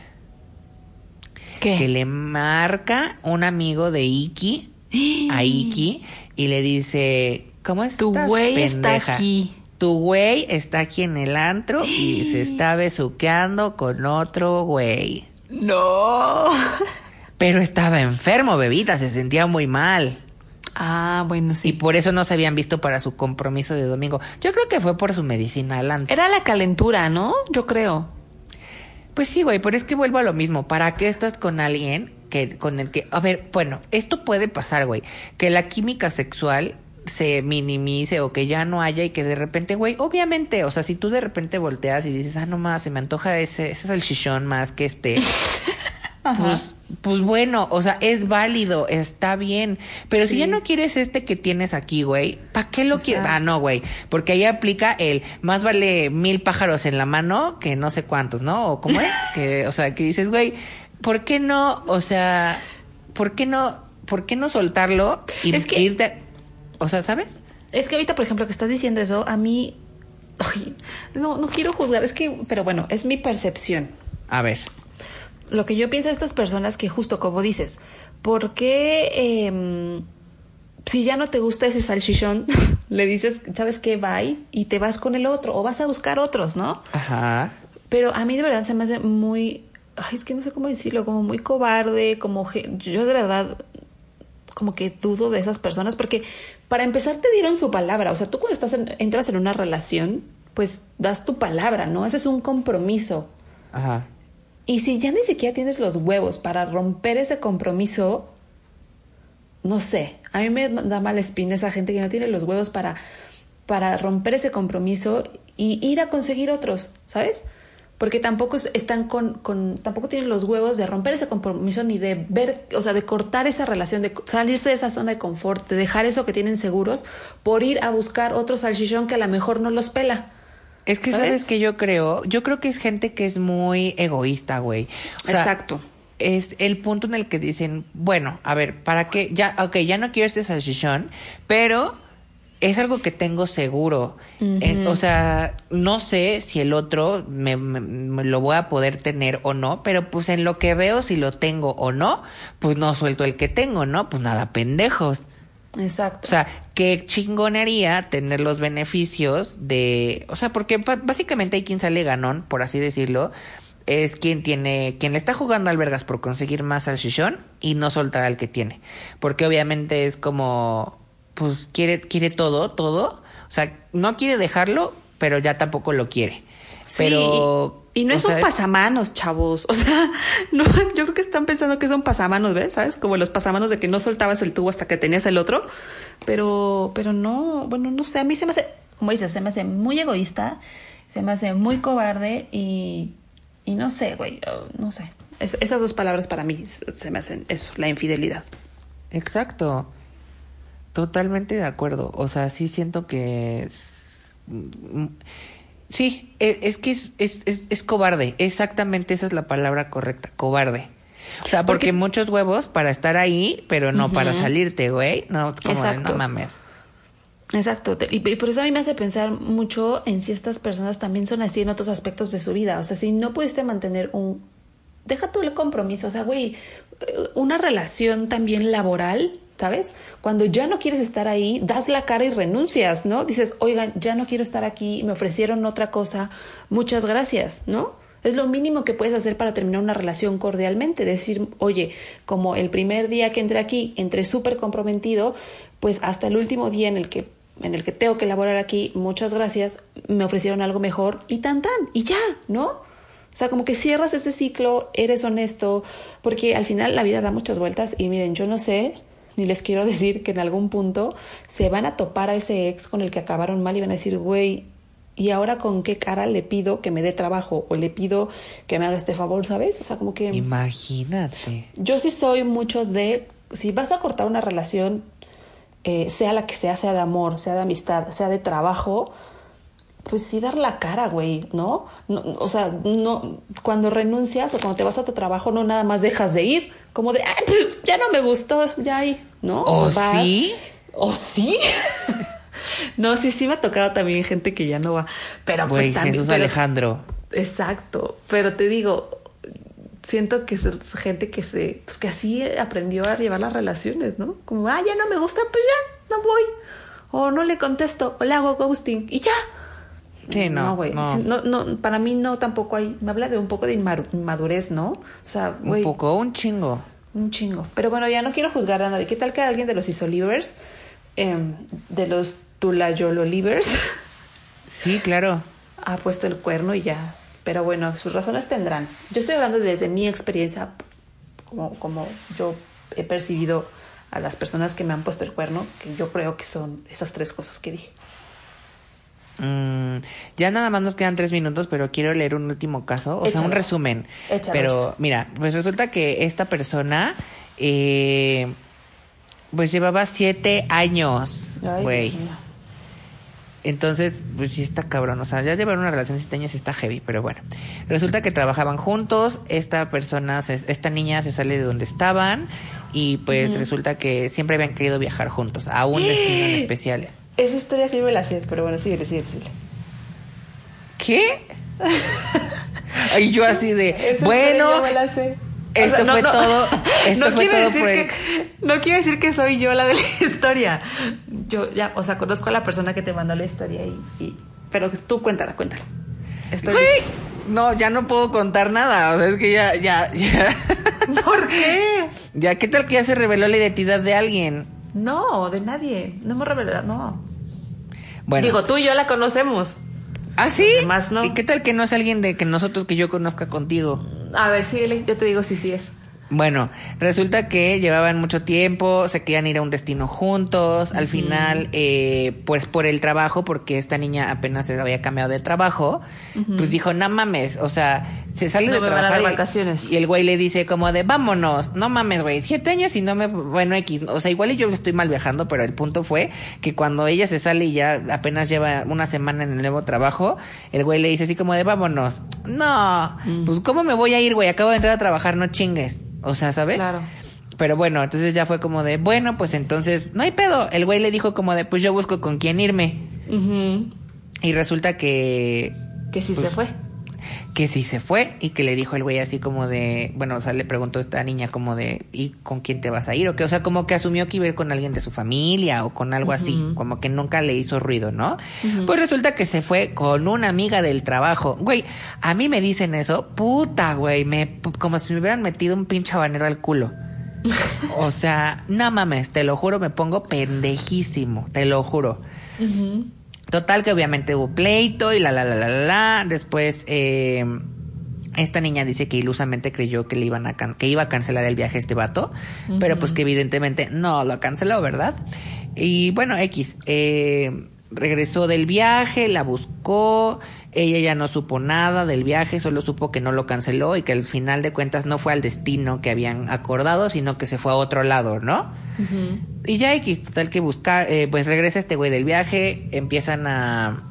Speaker 3: ¿Qué?
Speaker 2: Que le marca un amigo de Iki a Iki y le dice, ¿cómo estás,
Speaker 3: Tu güey está
Speaker 2: pendeja?
Speaker 3: aquí.
Speaker 2: Tu güey está aquí en el antro y se está besuqueando con otro güey.
Speaker 3: No.
Speaker 2: Pero estaba enfermo, bebita, se sentía muy mal.
Speaker 3: Ah, bueno,
Speaker 2: Y
Speaker 3: sí.
Speaker 2: por eso no se habían visto para su compromiso de domingo. Yo creo que fue por su medicina adelante.
Speaker 3: Era la calentura, ¿no? Yo creo.
Speaker 2: Pues sí, güey, pero es que vuelvo a lo mismo. ¿Para qué estás con alguien que con el que, a ver, bueno, esto puede pasar, güey, que la química sexual se minimice o que ya no haya y que de repente, güey, obviamente, o sea, si tú de repente volteas y dices, ah, no más, se me antoja ese, ese es el chichón más que este, pues, pues bueno, o sea, es válido, está bien, pero si ya no quieres este que tienes aquí, güey, ¿para qué lo quieres? Ah, no, güey, porque ahí aplica el más vale mil pájaros en la mano que no sé cuántos, ¿no? O cómo es, que, o sea, que dices, güey, ¿por qué no, o sea, ¿por qué no, por qué no soltarlo y
Speaker 3: Es que-
Speaker 2: irte, o sea, ¿sabes?
Speaker 3: Es que ahorita, por ejemplo, que estás diciendo eso, a mí. Ay, no, no quiero juzgar, es que. Pero bueno, es mi percepción.
Speaker 2: A ver,
Speaker 3: Lo que yo pienso de estas personas que, justo como dices, ¿por qué. em, si ya no te gusta ese salchichón, le dices, ¿sabes qué? Bye. Y te vas con el otro. O vas a buscar otros, ¿no?
Speaker 2: ajá,
Speaker 3: Pero a mí de verdad se me hace muy, ay, es que no sé cómo decirlo, como muy cobarde, como yo de verdad como que dudo de esas personas porque para empezar te dieron su palabra, o sea, tú cuando estás en- entras en una relación, pues das tu palabra, ¿no? Ese es un compromiso.
Speaker 2: ajá.
Speaker 3: Y si ya ni siquiera tienes los huevos para romper ese compromiso, no sé, a mí me da mala espina esa gente que no tiene los huevos para, para romper ese compromiso y ir a conseguir otros, ¿sabes? Porque tampoco es- están con, con, tampoco tienen los huevos de romper ese compromiso ni de ver, o sea, de cortar esa relación, de salirse de esa zona de confort, de dejar eso que tienen seguros por ir a buscar otro salchichón que a lo mejor no los pela.
Speaker 2: Es que
Speaker 3: ¿Sabes?
Speaker 2: sabes que yo creo, yo creo que es gente que es muy egoísta, güey. O sea,
Speaker 3: Exacto.
Speaker 2: es el punto en el que dicen, bueno, a ver, ¿para qué? Ya, ok, ya no quiero este salchichón, pero es algo que tengo seguro. Eh, o sea, no sé si el otro me, me, lo voy a poder tener o no, pero pues en lo que veo si lo tengo o no, pues no suelto el que tengo, ¿no? Pues nada, pendejos.
Speaker 3: Exacto.
Speaker 2: O sea, qué chingonería tener los beneficios de, o sea, porque básicamente hay quien sale ganón, por así decirlo, es quien tiene, quien le está jugando albergas por conseguir más al chichón y no soltar al que tiene. Porque obviamente es como, pues quiere, quiere todo, todo. O sea, no quiere dejarlo, pero ya tampoco lo quiere. pero.
Speaker 3: Y, no es un pasamanos, chavos. O sea, no, yo creo que están pensando que son pasamanos, ¿ves? ¿Sabes? Como los pasamanos de que no soltabas el tubo hasta que tenías el otro. Pero, pero no, bueno, no sé. A mí se me hace, como dices, se me hace muy egoísta, se me hace muy cobarde y, y no sé, güey, no sé. esas dos palabras para mí se me hacen eso, la infidelidad.
Speaker 2: Exacto. Totalmente de acuerdo. O sea, sí siento que... Sí, e, es, que es, es, es, cobarde. Exactamente esa es la palabra correcta, cobarde. O sea, porque, muchos huevos para estar ahí, pero no para salirte, güey. No, como de, no mames.
Speaker 3: Exacto, y, por eso a mí me hace pensar mucho en si estas personas también son así en otros aspectos de su vida. O sea, si no pudiste mantener un... Deja tú el compromiso, o sea, güey, una relación también laboral, ¿sabes? Cuando ya no quieres estar ahí, das la cara y renuncias, ¿no? Dices, oigan, ya no quiero estar aquí, me ofrecieron otra cosa, muchas gracias, ¿no? Es lo mínimo que puedes hacer para terminar una relación cordialmente. Decir, oye, como el primer día que entré aquí, entré súper comprometido, pues hasta el último día en el que en el que tengo que elaborar aquí, muchas gracias, me ofrecieron algo mejor y tan tan, y ya, ¿no? O sea, como que cierras ese ciclo, eres honesto, porque al final la vida da muchas vueltas y miren, yo no sé, ni les quiero decir que en algún punto se van a topar a ese ex con el que acabaron mal y van a decir, güey, ¿y ahora con qué cara le pido que me dé trabajo o le pido que me haga este favor, ¿sabes? O sea, como que...
Speaker 2: Imagínate.
Speaker 3: Yo sí soy mucho de, si vas a cortar una relación, eh, sea la que sea, sea de amor, sea de amistad, sea de trabajo, pues sí dar la cara, güey, ¿no? O sea, no, cuando renuncias o cuando te vas a tu trabajo, no nada más dejas de ir, como de, pues, ya no me gustó, ya ahí, ¿no?
Speaker 2: ¿O, sí?
Speaker 3: ¿O sí? no, sí, sí me ha tocado también gente que ya no va, pero pues también...
Speaker 2: Jesús Alejandro.
Speaker 3: Exacto, pero te digo, siento que es gente que se, pues que así aprendió a llevar las relaciones, ¿no? Como, ah, ya no me gusta, pues ya, no voy. O no le contesto, o le hago ghosting, y ya.
Speaker 2: Sí, no.
Speaker 3: güey. No. no. para mí no tampoco hay. Me habla de un poco de inmadurez, ¿no? O sea, güey.
Speaker 2: Un poco, un chingo.
Speaker 3: Un chingo. Pero bueno, ya no quiero juzgar a nadie. ¿Qué tal que alguien de los Isolivers, eh, de los Tulayololivers?
Speaker 2: Sí, claro.
Speaker 3: Ha puesto el cuerno y ya pero bueno, sus razones tendrán. Yo estoy hablando desde mi experiencia, como, como yo he percibido a las personas que me han puesto el cuerno, que yo creo que son esas tres cosas que dije.
Speaker 2: Mm, ya nada más nos quedan tres minutos, pero quiero leer un último caso, o sea, un resumen. pero mira, pues resulta que esta persona, eh, pues llevaba siete años, güey. Entonces, pues sí está cabrón. O sea, ya llevar una relación de siete años está heavy, pero bueno. Resulta que trabajaban juntos. Esta persona, esta niña se sale de donde estaban. Y pues resulta que siempre habían querido viajar juntos a un destino en especial.
Speaker 3: Esa historia sí me la sé, pero bueno, síguele, síguele, síguele.
Speaker 2: ¿Qué? y yo así de, bueno.
Speaker 3: Me la sé.
Speaker 2: Esto fue todo. Esto fue todo por
Speaker 3: el... No quiero decir que soy yo la de la historia. Yo ya, o sea, conozco a la persona que te mandó la historia y. pero tú cuéntala, cuéntala.
Speaker 2: Estoy no, ya no puedo contar nada. O sea, es que ya, ya, ya.
Speaker 3: ¿Por qué?
Speaker 2: Ya, ¿qué tal que ya se reveló la identidad de alguien?
Speaker 3: No, de nadie. No hemos revelado, no. Bueno. Digo, tú y yo la conocemos.
Speaker 2: ¿Ah, sí? no. ¿Y qué tal que no es alguien de que nosotros que yo conozca contigo?
Speaker 3: A ver, síguele, yo te digo si sí, sí es.
Speaker 2: Bueno, resulta que llevaban mucho tiempo, se querían ir a un destino juntos. Al final, eh, pues por el trabajo, porque esta niña apenas se había cambiado de trabajo, pues dijo, no mames, o sea, se sale de trabajar.
Speaker 3: y, vacaciones.
Speaker 2: Y el güey le dice como de, vámonos, no mames, güey, siete años y no me, bueno, X, o sea, igual yo lo estoy mal viajando, pero el punto fue que cuando ella se sale y ya apenas lleva una semana en el nuevo trabajo, el güey le dice así como de, vámonos. No,
Speaker 3: Mm.
Speaker 2: pues ¿cómo me voy a ir, güey? Acabo de entrar a trabajar, no chingues. O sea, ¿sabes?
Speaker 3: Claro.
Speaker 2: Pero bueno, entonces ya fue como de, bueno, pues entonces, no hay pedo. El güey le dijo como de, pues yo busco con quién irme.
Speaker 3: Ujú.
Speaker 2: Y resulta que,
Speaker 3: Que sí
Speaker 2: Pues,
Speaker 3: se fue.
Speaker 2: Que sí se fue y que le dijo el güey así como de, bueno, o sea, le preguntó a esta niña como de, ¿y con quién te vas a ir? O que, o sea, como que asumió que iba a ir con alguien de su familia o con algo así, como que nunca le hizo ruido, ¿no? Pues resulta que se fue con una amiga del trabajo. Güey, a mí me dicen eso, puta, güey, me, como si me hubieran metido un pinche habanero al culo. O sea, no mames, te lo juro, me pongo pendejísimo, te lo juro. Total que obviamente hubo pleito y la la la la la. la. Después eh, esta niña dice que ilusamente creyó que le iban a can- que iba a cancelar el viaje a este vato, pero pues que evidentemente no lo canceló, ¿verdad? Y bueno, X eh, regresó del viaje, la buscó, ella ya no supo nada del viaje, solo supo que no lo canceló y que al final de cuentas no fue al destino que habían acordado, sino que se fue a otro lado, ¿no? Y ya X, total que buscar, eh, pues regresa este güey del viaje, empiezan a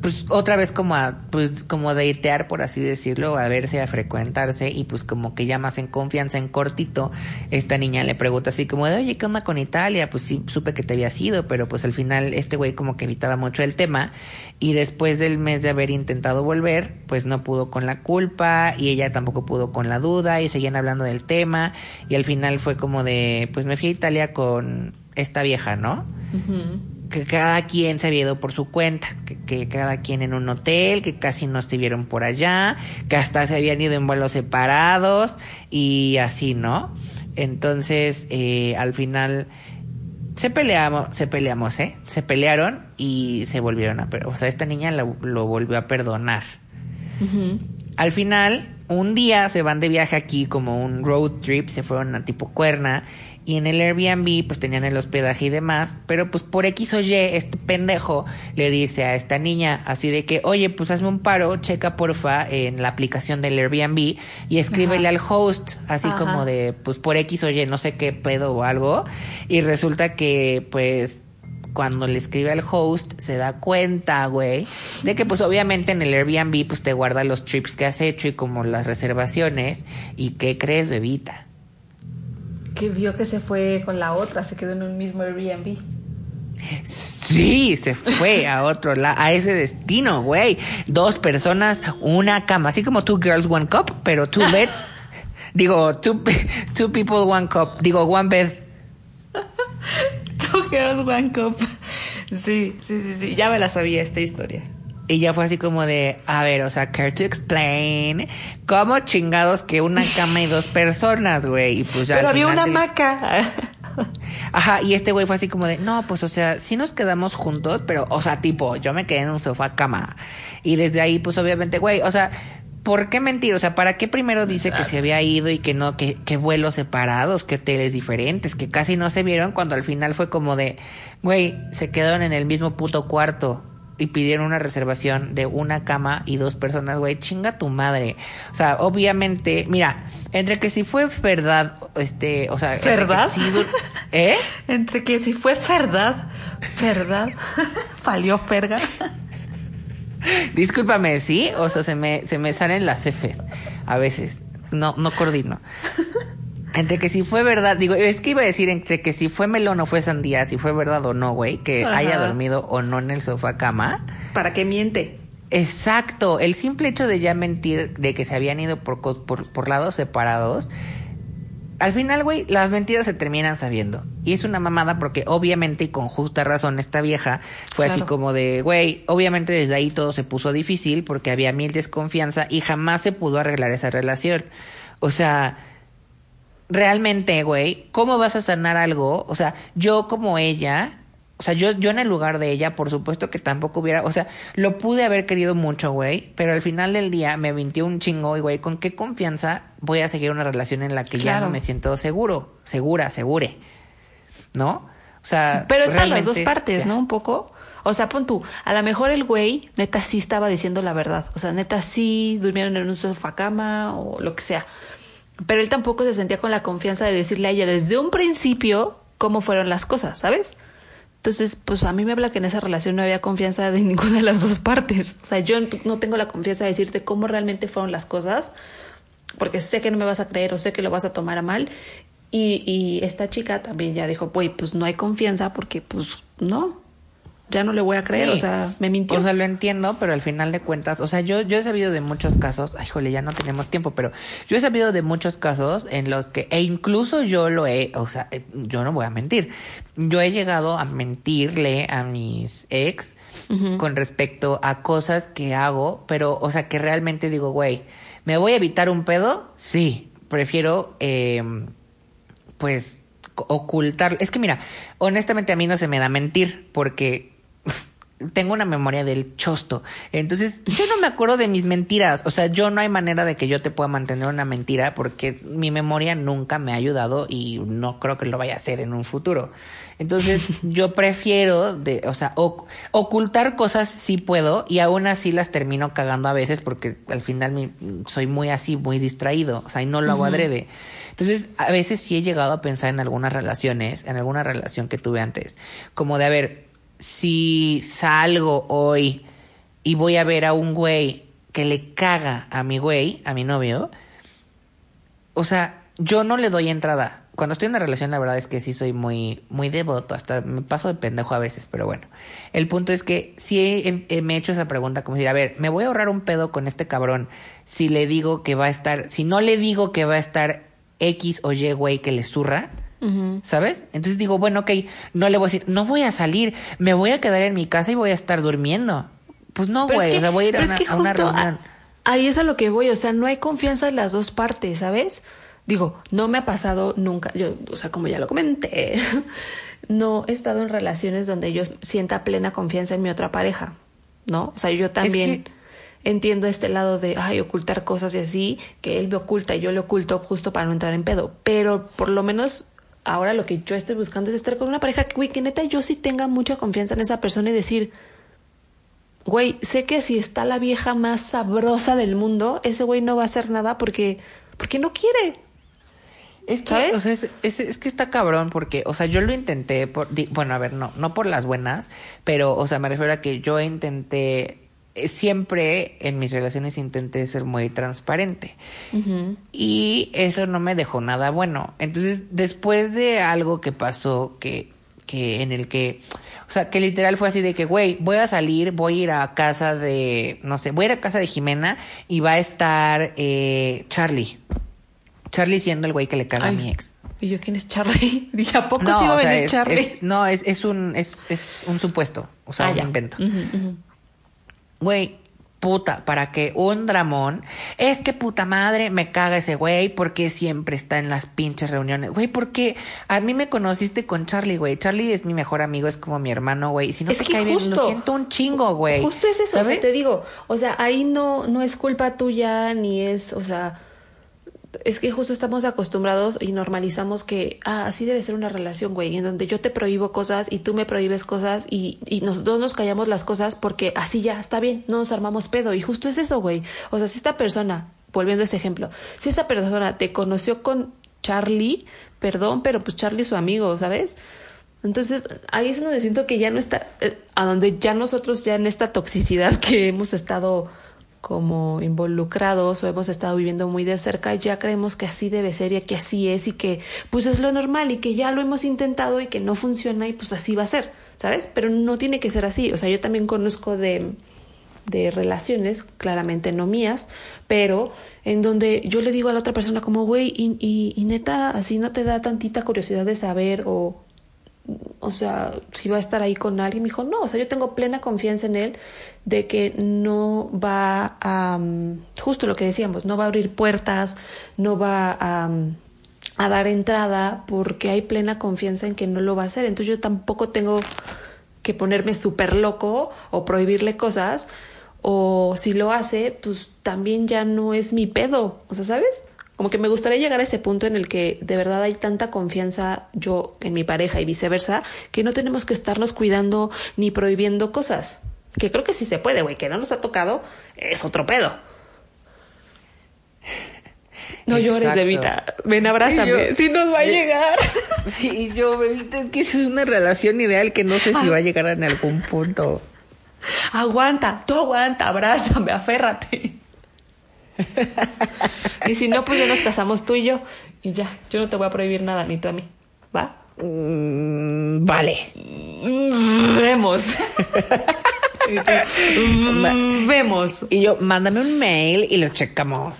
Speaker 2: pues otra vez como a pues como datear por así decirlo, a verse, a frecuentarse y pues como que ya más en confianza, en cortito, esta niña le pregunta así como de, "Oye, ¿qué onda con Italia?" Pues sí supe que te había ido, pero pues al final este güey como que evitaba mucho el tema y después del mes de haber intentado volver, pues no pudo con la culpa y ella tampoco pudo con la duda y seguían hablando del tema y al final fue como de, pues me fui a Italia con esta vieja, ¿no? que cada quien se había ido por su cuenta, que, que cada quien en un hotel, que casi no estuvieron por allá, que hasta se habían ido en vuelos separados y así, ¿no? Entonces, eh, al final se peleamos, se peleamos, ¿eh? Se pelearon y se volvieron a, o sea, esta niña lo, lo volvió a perdonar. Al final, un día se van de viaje aquí como un road trip, se fueron a tipo cuerna y en el Airbnb pues tenían el hospedaje y demás, pero pues por X o Y este pendejo le dice a esta niña así de que, oye, pues hazme un paro, checa porfa en la aplicación del Airbnb y escríbele al host, así
Speaker 3: Ajá.
Speaker 2: como de, pues por X o Y, no sé qué pedo o algo, y resulta que pues cuando le escribe al host, se da cuenta, güey, de que pues obviamente en el Airbnb pues te guarda los trips que has hecho y como las reservaciones. ¿Y qué crees, bebita?
Speaker 3: Que vio que se fue con la otra, se quedó en un mismo Airbnb.
Speaker 2: Sí, se fue a otro lado, a ese destino, güey. Dos personas, una cama, así como two girls, one cup, pero two beds. Digo, two, two people, one cup. Digo, one bed.
Speaker 3: Two girls, one cup. Sí, sí, sí, sí. Ya me la sabía esta historia.
Speaker 2: Y ya fue así como de, a ver, o sea, care to explain, ¿cómo chingados que una cama y dos personas, güey? Y pues ya
Speaker 3: Pero había una hamaca.
Speaker 2: Ajá, y este güey fue así como de, no, pues o sea, sí nos quedamos juntos, pero, o sea, tipo, yo me quedé en un sofá cama. Y desde ahí, pues obviamente, güey, o sea, ¿por qué mentir? O sea, ¿para qué primero dice que se había ido y que no, que, que vuelos separados, que hoteles diferentes, que casi no se vieron cuando al final fue como de, güey, se quedaron en el mismo puto cuarto y pidieron una reservación de una cama y dos personas, güey, chinga tu madre. O sea, obviamente, mira, entre que si fue verdad, este, o sea, entre que
Speaker 3: ¿Verdad?
Speaker 2: sí du- ¿eh?
Speaker 3: Entre que si fue verdad, verdad, falió ferga.
Speaker 2: Discúlpame, ¿sí? O sea, se me, se me salen las F a veces. No, no coordino. Entre que si fue verdad, digo, es que iba a decir entre que si fue melón o fue sandía, si fue verdad o no, güey, que
Speaker 3: Ajá.
Speaker 2: haya dormido o no en el sofá cama.
Speaker 3: ¿Para qué miente?
Speaker 2: Exacto, el simple hecho de ya mentir de que se habían ido por, por, por lados separados, al final, güey, las mentiras se terminan sabiendo. Y es una mamada porque obviamente y con justa razón esta vieja fue así como de, güey, obviamente desde ahí todo se puso difícil porque había mil desconfianza y jamás se pudo arreglar esa relación. O sea, realmente, güey, ¿cómo vas a sanar algo? O sea, yo como ella o sea, yo, yo en el lugar de ella, por supuesto que tampoco hubiera, o sea, lo pude haber querido mucho, güey, pero al final del día me mintió un chingo y, güey, ¿con qué confianza voy a seguir una relación en la que ya no me siento seguro, segura, segure? ¿No? O sea,
Speaker 3: pero es para las dos partes, ¿no? Un poco. O sea, pon tú, a lo mejor el güey neta sí estaba diciendo la verdad. O sea, neta sí durmieron en un sofá cama o lo que sea. Pero él tampoco se sentía con la confianza de decirle a ella desde un principio cómo fueron las cosas, ¿sabes? Entonces, pues a mí me habla que en esa relación no había confianza de ninguna de las dos partes. O sea, yo no tengo la confianza de decirte cómo realmente fueron las cosas, porque sé que no me vas a creer o sé que lo vas a tomar a mal. Y, esta chica también ya dijo, güey, pues no hay confianza porque pues no, ya no le voy a creer, o sea, me mintió.
Speaker 2: O sea, lo entiendo, pero al final de cuentas, o sea, yo, yo he sabido de muchos casos, ay, jole, ya no tenemos tiempo, pero yo he sabido de muchos casos en los que, e incluso yo lo he, o sea, eh, yo no voy a mentir, yo he llegado a mentirle a mis ex con respecto a cosas que hago, pero, o sea, que realmente digo, güey, ¿me voy a evitar un pedo? Sí, prefiero, eh, pues, ocultar. Es que mira, honestamente a mí no se me da mentir porque tengo una memoria del chosto. Entonces, yo no me acuerdo de mis mentiras. O sea, yo no hay manera de que yo te pueda mantener una mentira porque mi memoria nunca me ha ayudado y no creo que lo vaya a hacer en un futuro. Entonces, yo prefiero de, o sea, ocultar cosas sí puedo y aún así las termino cagando a veces porque al final soy muy así, muy distraído. O sea, y no lo hago adrede. Entonces, a veces sí he llegado a pensar en algunas relaciones, en alguna relación que tuve antes, como de, a ver, si salgo hoy y voy a ver a un güey que le caga a mi güey, a mi novio, o sea, yo no le doy entrada. Cuando estoy en una relación, la verdad es que sí soy muy, muy devoto, hasta me paso de pendejo a veces, pero bueno. El punto es que sí me he hecho esa pregunta, como decir, a ver, me voy a ahorrar un pedo con este cabrón si le digo que va a estar, si no le digo que va a estar X o Y güey que le zurra, ¿Sabes? Entonces digo, bueno, ok, no le voy a decir, no voy a salir, me voy a quedar en mi casa y voy a estar durmiendo. Pues no, güey, o sea, voy a ir a una, reunión.
Speaker 3: ahí es a lo que voy, o sea, no hay confianza en las dos partes, ¿sabes? Digo, no me ha pasado nunca, yo, o sea, como ya lo comenté, no he estado en relaciones donde yo sienta plena confianza en mi otra pareja, ¿no? O sea, yo también entiendo este lado de, ay, ocultar cosas y así, que él me oculta y yo le oculto justo para no entrar en pedo, pero por lo menos ahora lo que yo estoy buscando es estar con una pareja que, güey, que neta yo sí tenga mucha confianza en esa persona y decir, güey, sé que si está la vieja más sabrosa del mundo, ese güey no va a hacer nada porque, porque no quiere.
Speaker 2: Es que, o sea, es, es, que está cabrón porque, o sea, yo lo intenté por, bueno, a ver, no, no por las buenas, pero, o sea, me refiero a que yo intenté siempre en mis relaciones intenté ser muy transparente. Y eso no me dejó nada bueno. Entonces, después de algo que pasó, que, que en el que, o sea, que literal fue así de que, güey, voy a salir, voy a ir a casa de, no sé, voy a ir a casa de Jimena y va a estar eh, Charlie. Charlie siendo el güey que le caga a mi ex.
Speaker 3: ¿Y yo quién es Charlie? Dije, ¿a poco sí iba a venir Charlie?
Speaker 2: no, es, es, un, es, es un supuesto, o sea, ah, un invento. Güey, puta, para que un dramón, es que puta madre, me caga ese güey porque siempre está en las pinches reuniones. Güey, porque a mí me conociste con Charlie, güey. Charlie es mi mejor amigo, es como mi hermano, güey. Si no te cae bien, lo siento un chingo, güey.
Speaker 3: Justo es eso, te digo, o sea, ahí no, no es culpa tuya, ni es, o sea, es que justo estamos acostumbrados y normalizamos que, ah, así debe ser una relación, güey, en donde yo te prohíbo cosas y tú me prohíbes cosas y, y nos dos nos callamos las cosas porque así ya está bien, no nos armamos pedo. Y justo es eso, güey. O sea, si esta persona, volviendo a ese ejemplo, si esta persona te conoció con Charlie, perdón, pero pues Charlie es su amigo, ¿sabes? Entonces, ahí es donde siento que ya no está, eh, a donde ya nosotros ya en esta toxicidad que hemos estado como involucrados o hemos estado viviendo muy de cerca, ya creemos que así debe ser y que así es y que pues es lo normal y que ya lo hemos intentado y que no funciona y pues así va a ser, ¿sabes? Pero no tiene que ser así. O sea, yo también conozco de, de relaciones, claramente no mías, pero en donde yo le digo a la otra persona como, güey, y, y, y neta, así no te da tantita curiosidad de saber o o sea, si va a estar ahí con alguien, me dijo, no, o sea, yo tengo plena confianza en él de que no va a, mm, justo lo que decíamos, no va a abrir puertas, no va a, mm, a dar entrada porque hay plena confianza en que no lo va a hacer. Entonces yo tampoco tengo que ponerme súper loco o prohibirle cosas. O si lo hace, pues también ya no es mi pedo. O sea, ¿sabes? Como que me gustaría llegar a ese punto en el que de verdad hay tanta confianza yo en mi pareja y viceversa, que no tenemos que estarnos cuidando ni prohibiendo cosas. Que creo que sí se puede, güey, que no nos ha tocado, es otro pedo. No llores,
Speaker 2: Exacto.
Speaker 3: bebita. Ven, abrázame. Si nos va a llegar.
Speaker 2: Sí, yo, bebita, es que es una relación ideal que no sé si va a llegar en algún punto.
Speaker 3: Aguanta, tú aguanta, abrázame, aférrate. y si no, pues ya nos casamos tú y yo. Y ya, yo no te voy a prohibir nada, ni tú a mí. ¿Va?
Speaker 2: Mm, vale.
Speaker 3: Mm, Vemos. Y tú, mm, Vemos.
Speaker 2: Y yo, mándame un mail y lo checamos.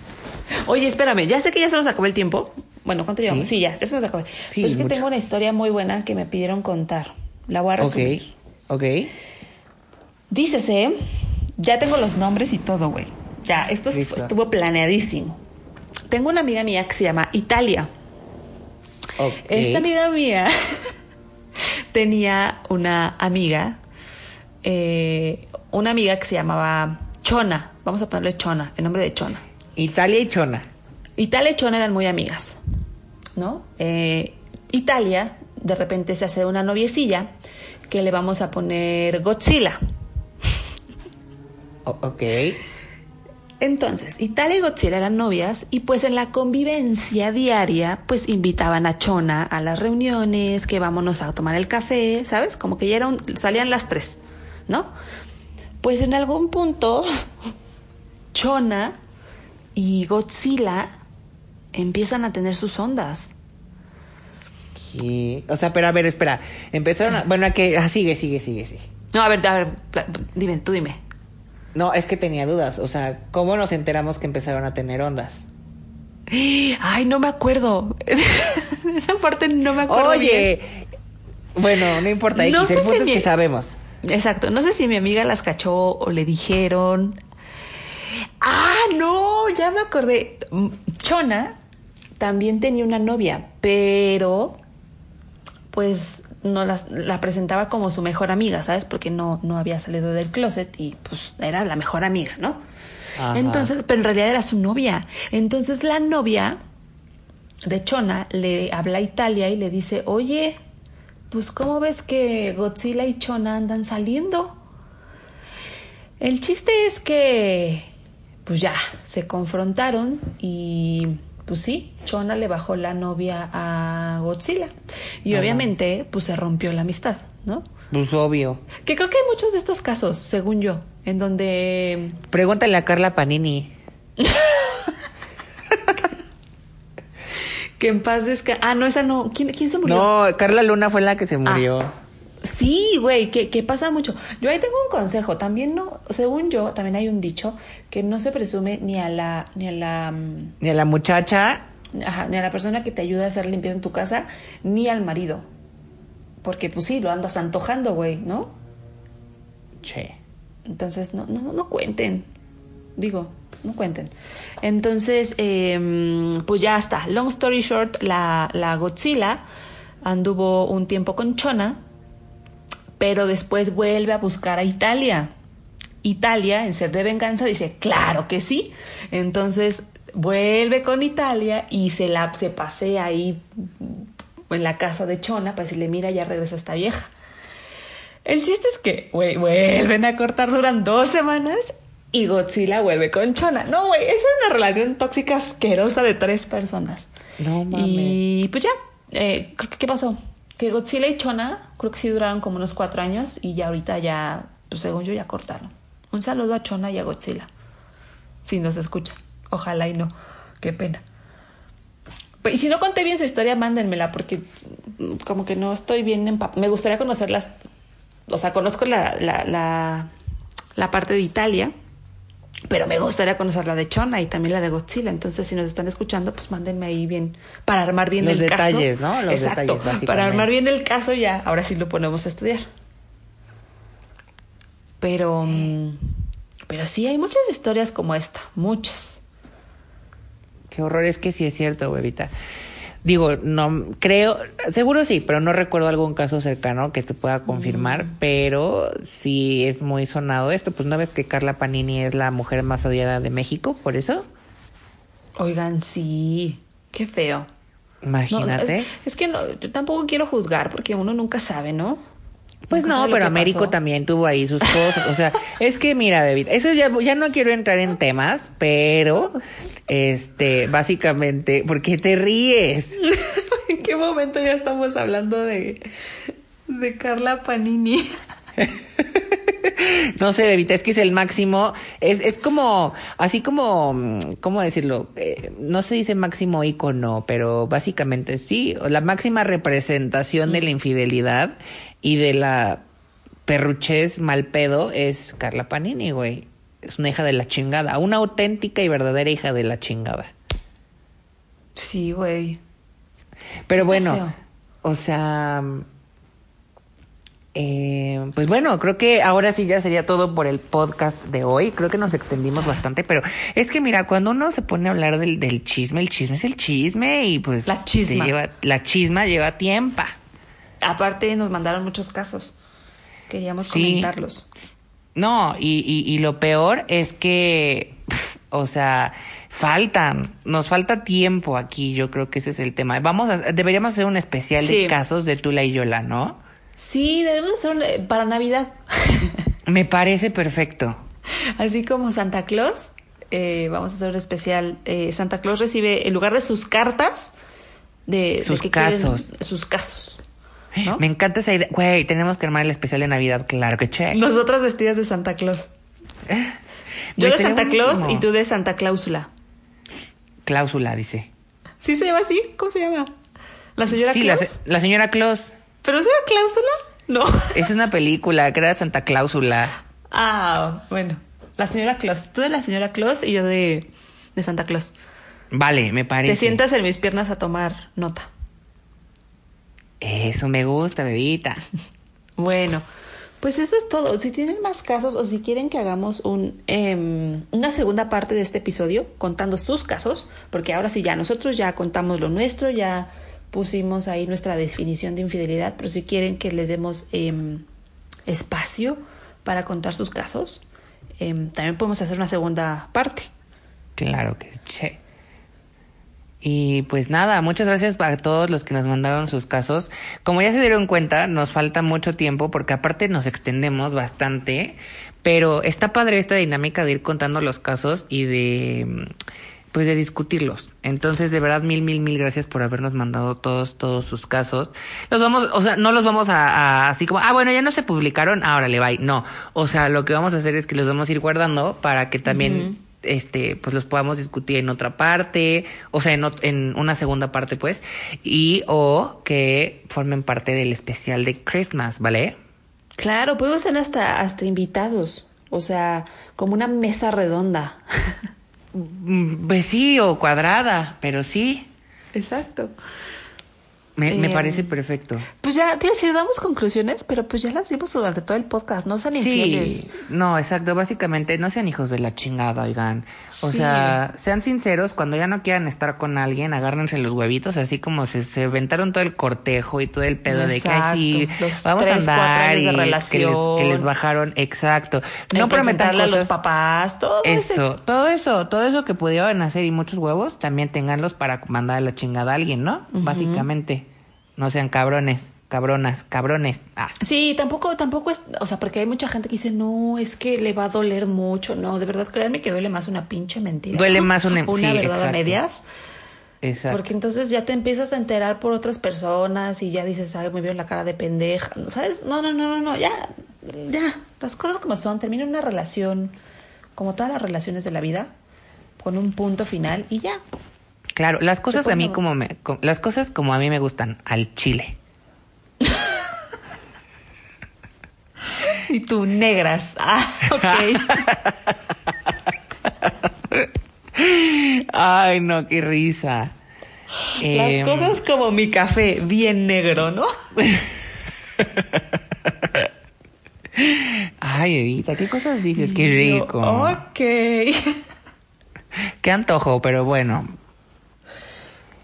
Speaker 3: Oye, espérame, ya sé que ya se nos acabó el tiempo. Bueno, ¿cuánto llevamos?
Speaker 2: Sí.
Speaker 3: Sí, ya, ya se nos acabó.
Speaker 2: Sí,
Speaker 3: Pero es que
Speaker 2: mucho.
Speaker 3: tengo una historia muy buena que me pidieron contar. La voy a resumir.
Speaker 2: Ok, ok.
Speaker 3: Dícese, ya tengo los nombres y todo, güey. Ya, esto estuvo planeadísimo. Tengo una amiga mía que se llama Italia. Esta amiga mía tenía una amiga, eh, una amiga que se llamaba Chona. Vamos a ponerle Chona, el nombre de Chona.
Speaker 2: Italia y Chona.
Speaker 3: Italia y Chona eran muy amigas, ¿no? Eh, Italia de repente se hace una noviecilla que le vamos a poner Godzilla.
Speaker 2: O- ok.
Speaker 3: Entonces, Italia y Godzilla eran novias y pues en la convivencia diaria pues invitaban a Chona a las reuniones, que vámonos a tomar el café, ¿sabes? Como que ya era un- salían las tres, ¿no? Pues en algún punto Chona y Godzilla empiezan a tener sus ondas.
Speaker 2: O sea, pero a ver, espera. Empezaron a... Bueno, a que... ah, sigue, sigue, sigue, sigue.
Speaker 3: No, a ver, a ver, dime, tú dime.
Speaker 2: No, es que tenía dudas. O sea, ¿cómo nos enteramos que empezaron a tener ondas?
Speaker 3: Ay, no me acuerdo. Esa parte no me acuerdo. bien.
Speaker 2: Oye. Bueno, no importa.
Speaker 3: No
Speaker 2: X,
Speaker 3: sé
Speaker 2: el punto
Speaker 3: si
Speaker 2: es
Speaker 3: mi-
Speaker 2: que sabemos.
Speaker 3: Exacto. No sé si mi amiga las cachó o le dijeron. Ah, no, ya me acordé. Mm, Chona también tenía una novia, pero pues no las- la presentaba como su mejor amiga, ¿sabes? Porque no, no había salido del closet y pues era la mejor amiga, ¿no?
Speaker 2: Ajá.
Speaker 3: Entonces, pero en realidad era su novia. Entonces la novia de Chona le habla a Italia y le dice, oye, pues ¿cómo ves que Godzilla y Chona andan saliendo? El chiste es que, pues ya, se confrontaron y, pues sí, Chona le bajó la novia a Godzilla. Y
Speaker 2: Ajá.
Speaker 3: obviamente, pues se rompió la amistad, ¿no?
Speaker 2: Pues obvio.
Speaker 3: Que creo que hay muchos de estos casos, según yo, en donde
Speaker 2: Pregúntale a Carla Panini.
Speaker 3: que en paz descanse. Ah, no, esa no. ¿Quién, quién se murió?
Speaker 2: No, Carla Luna fue la que se murió.
Speaker 3: Sí, güey, que, que pasa mucho. Yo ahí tengo un consejo. También no, según yo, también hay un dicho que no se presume ni a la, ni a la, mm,
Speaker 2: Ni a la muchacha.
Speaker 3: ajá, ni a la persona que te ayuda a hacer limpieza en tu casa, ni al marido. Porque pues sí, lo andas antojando, güey, ¿no?
Speaker 2: Che.
Speaker 3: Entonces, no, no, no cuenten. Digo, no cuenten. Entonces, eh, pues ya está. Long story short, la, la Godzilla anduvo un tiempo con Chona, pero después vuelve a buscar a Italia. Italia, en sed de venganza, dice, claro que sí. Entonces, vuelve con Italia y se la se pasea ahí en la casa de Chona para decirle, mira, ya regresa esta vieja. El chiste es que, vuelven a cortar, duran dos semanas y Godzilla vuelve con Chona. No, güey, esa era una relación tóxica asquerosa de tres personas.
Speaker 2: No mames.
Speaker 3: Y pues ya, eh, creo que, ¿qué pasó? Que Godzilla y Chona, creo que sí duraron como unos cuatro años y ya ahorita ya, pues según yo, ya cortaron. Un saludo a Chona y a Godzilla. Si nos escuchan. Ojalá y no. Qué pena. Pero, y si no conté bien su historia, mándenmela porque mm, como que no estoy bien empapada. Me gustaría conocerlas. O sea, conozco la, la, la, la parte de Italia, pero me gustaría conocer la de Chona y también la de Godzilla. Entonces, si nos están escuchando, pues mándenme ahí bien para armar bien
Speaker 2: Los
Speaker 3: el
Speaker 2: detalles,
Speaker 3: caso.
Speaker 2: ¿no? Los
Speaker 3: Exacto.
Speaker 2: detalles, básicamente.
Speaker 3: para armar bien el caso ya, ahora sí lo ponemos a estudiar. Pero, mm, pero sí, hay muchas historias como esta, muchas.
Speaker 2: Qué horror, es que sí es cierto, huevita. Digo, no creo, seguro sí, pero no recuerdo algún caso cercano que te pueda confirmar, pero sí es muy sonado esto. Pues no ves que Carla Panini es la mujer más odiada de México, por eso.
Speaker 3: Oigan, sí, qué feo.
Speaker 2: Imagínate.
Speaker 3: es, es que no, yo tampoco quiero juzgar porque uno nunca sabe, ¿no?
Speaker 2: Pues no, pero Américo
Speaker 3: pasó.
Speaker 2: también tuvo ahí sus cosas. O sea, es que mira, David, eso ya, ya no quiero entrar en temas, pero este, básicamente, ¿por qué te ríes?
Speaker 3: ¿En qué momento ya estamos hablando de, de Carla Panini?
Speaker 2: No sé, Bebita, es que es el máximo. Es, es como, así como, ¿cómo decirlo? Eh, no se dice máximo ícono, pero básicamente sí, la máxima representación de la infidelidad y de la perruchez mal pedo es Carla Panini, güey. Es una hija de la chingada, una auténtica y verdadera hija de la chingada.
Speaker 3: Sí, güey.
Speaker 2: Pero
Speaker 3: Está
Speaker 2: bueno,
Speaker 3: feo.
Speaker 2: o sea, eh, pues bueno, creo que ahora sí ya sería todo por el podcast de hoy. Creo que nos extendimos bastante, pero es que mira, cuando uno se pone a hablar del, del chisme, el chisme es el chisme y pues
Speaker 3: La chisma.
Speaker 2: lleva- la chisma lleva tiempo.
Speaker 3: Aparte nos mandaron muchos casos. Queríamos
Speaker 2: Sí.
Speaker 3: comentarlos.
Speaker 2: No, y, y, y lo peor es que, o sea, faltan, nos falta tiempo aquí, yo creo que ese es el tema. Vamos a, deberíamos hacer un especial
Speaker 3: Sí.
Speaker 2: de casos de Tula y Yola, ¿no?
Speaker 3: Sí, debemos hacer eh, para Navidad.
Speaker 2: Me parece perfecto.
Speaker 3: Así como Santa Claus, eh, vamos a hacer un especial. eh, Santa Claus recibe, en lugar de sus cartas, de, de
Speaker 2: Sus
Speaker 3: que quieren-
Speaker 2: casos.
Speaker 3: sus casos. ¿no?
Speaker 2: Me encanta esa idea. Güey, tenemos que armar el especial de Navidad, claro que che.
Speaker 3: Nosotras vestidas de Santa Claus. Yo de Santa Claus y tú de Santa Cláusula.
Speaker 2: Cláusula, dice.
Speaker 3: ¿Sí se llama así? ¿Cómo se llama? ¿La señora
Speaker 2: Sí, la,
Speaker 3: Claus?
Speaker 2: se- la señora Claus.
Speaker 3: ¿Pero se llama Cláusula? No.
Speaker 2: Es una película que era Santa Cláusula.
Speaker 3: Ah, bueno. La señora Claus. Tú de la señora Claus y yo de, de Santa Claus.
Speaker 2: Vale, me parece.
Speaker 3: Te sientas en mis piernas a tomar nota.
Speaker 2: Eso me gusta, bebita.
Speaker 3: Bueno, pues eso es todo. Si tienen más casos o si quieren que hagamos un, em, una segunda parte de este episodio contando sus casos, porque ahora sí ya nosotros ya contamos lo nuestro, ya pusimos ahí nuestra definición de infidelidad, pero si quieren que les demos em, espacio para contar sus casos, em, también podemos hacer una segunda parte.
Speaker 2: Claro que che. Y pues nada, muchas gracias para todos los que nos mandaron sus casos. Como ya se dieron cuenta, nos falta mucho tiempo porque aparte nos extendemos bastante, pero está padre esta dinámica de ir contando los casos y de pues de discutirlos. Entonces, de verdad, mil, mil, mil gracias por habernos mandado todos, todos sus casos. Los vamos, o sea, no los vamos a, a- así como, ah, bueno, ya no se publicaron, ahora le va. No, o sea, lo que vamos a hacer es que los vamos a ir guardando para que también este, pues los podamos discutir en otra parte, o sea, en una segunda parte, pues, y o que formen parte del especial de Christmas, ¿vale?
Speaker 3: Claro, podemos tener hasta, hasta invitados, o sea, como una mesa redonda.
Speaker 2: Pues sí, o cuadrada, pero sí,
Speaker 3: Exacto.
Speaker 2: Me, me
Speaker 3: Em,
Speaker 2: parece perfecto.
Speaker 3: Pues ya, te decir, damos conclusiones, pero pues ya las dimos durante todo el podcast, no sean infieles.
Speaker 2: Sí, no, exacto, básicamente no sean hijos de la chingada, oigan. O
Speaker 3: Sí.
Speaker 2: sea, sean sinceros, cuando ya no quieran estar con alguien, agárrense los huevitos, así como se, se aventaron todo el cortejo y todo el pedo de que ay, sí,
Speaker 3: Exacto, los
Speaker 2: vamos
Speaker 3: tres,
Speaker 2: a andar y que les, que les bajaron, exacto.
Speaker 3: El
Speaker 2: No prometan
Speaker 3: presentarle a los papás, todo
Speaker 2: Eso,
Speaker 3: ese-
Speaker 2: todo eso, todo eso que pudieran hacer y muchos huevos, también tenganlos para mandar a la chingada a alguien, ¿no? Básicamente. No sean cabrones, cabronas, cabrones. Ah.
Speaker 3: Sí, tampoco, tampoco es, o sea, porque hay mucha gente que dice, no, es que le va a doler mucho. No, de verdad, créanme que duele más una pinche mentira.
Speaker 2: Duele más una-
Speaker 3: una
Speaker 2: sí,
Speaker 3: verdad a medias.
Speaker 2: Exacto.
Speaker 3: Porque entonces ya te empiezas a enterar por otras personas y ya dices, ay, me veo la cara de pendeja. ¿Sabes? No, no, no, no, no, ya, ya. Las cosas como son. Termina una relación, como todas las relaciones de la vida, con un punto final y ya.
Speaker 2: Claro, las cosas a mí como me, las cosas como a mí me gustan, al chile.
Speaker 3: Y tú, negras. Ah, ok.
Speaker 2: Ay, no, qué risa.
Speaker 3: Las
Speaker 2: Em,
Speaker 3: cosas como mi café, bien negro, ¿no?
Speaker 2: Ay, Evita, ¿qué cosas dices? Qué
Speaker 3: yo,
Speaker 2: rico.
Speaker 3: ok.
Speaker 2: Qué antojo, pero bueno.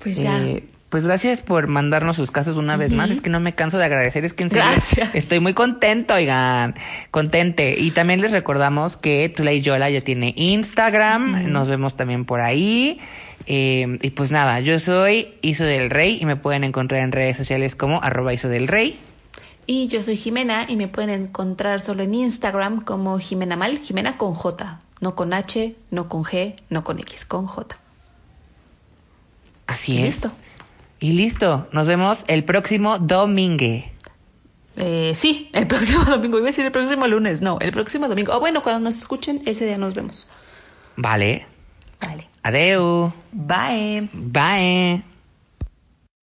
Speaker 3: Pues ya.
Speaker 2: Eh, pues gracias por mandarnos sus casos una vez más. Es que no me canso de agradecer. Es que en serio
Speaker 3: Gracias.
Speaker 2: estoy muy contento, oigan. Contente. Y también les recordamos que Tula y Yola ya tiene Instagram. Nos vemos también por ahí. Eh, y pues nada, yo soy Iso del Rey y me pueden encontrar en redes sociales como arroba Iso del Rey.
Speaker 3: Y yo soy Jimena y me pueden encontrar solo en Instagram como Jimena Mal, Jimena con J, no con H, no con G, no con X, con J.
Speaker 2: Así
Speaker 3: Y
Speaker 2: es.
Speaker 3: listo.
Speaker 2: Y listo. Nos vemos el próximo domingo.
Speaker 3: Eh, sí, el próximo domingo, iba a decir el próximo lunes, no, el próximo domingo. O bueno, cuando nos escuchen, ese día nos vemos.
Speaker 2: Vale.
Speaker 3: Vale.
Speaker 2: Adeu.
Speaker 3: Bye.
Speaker 2: Bye.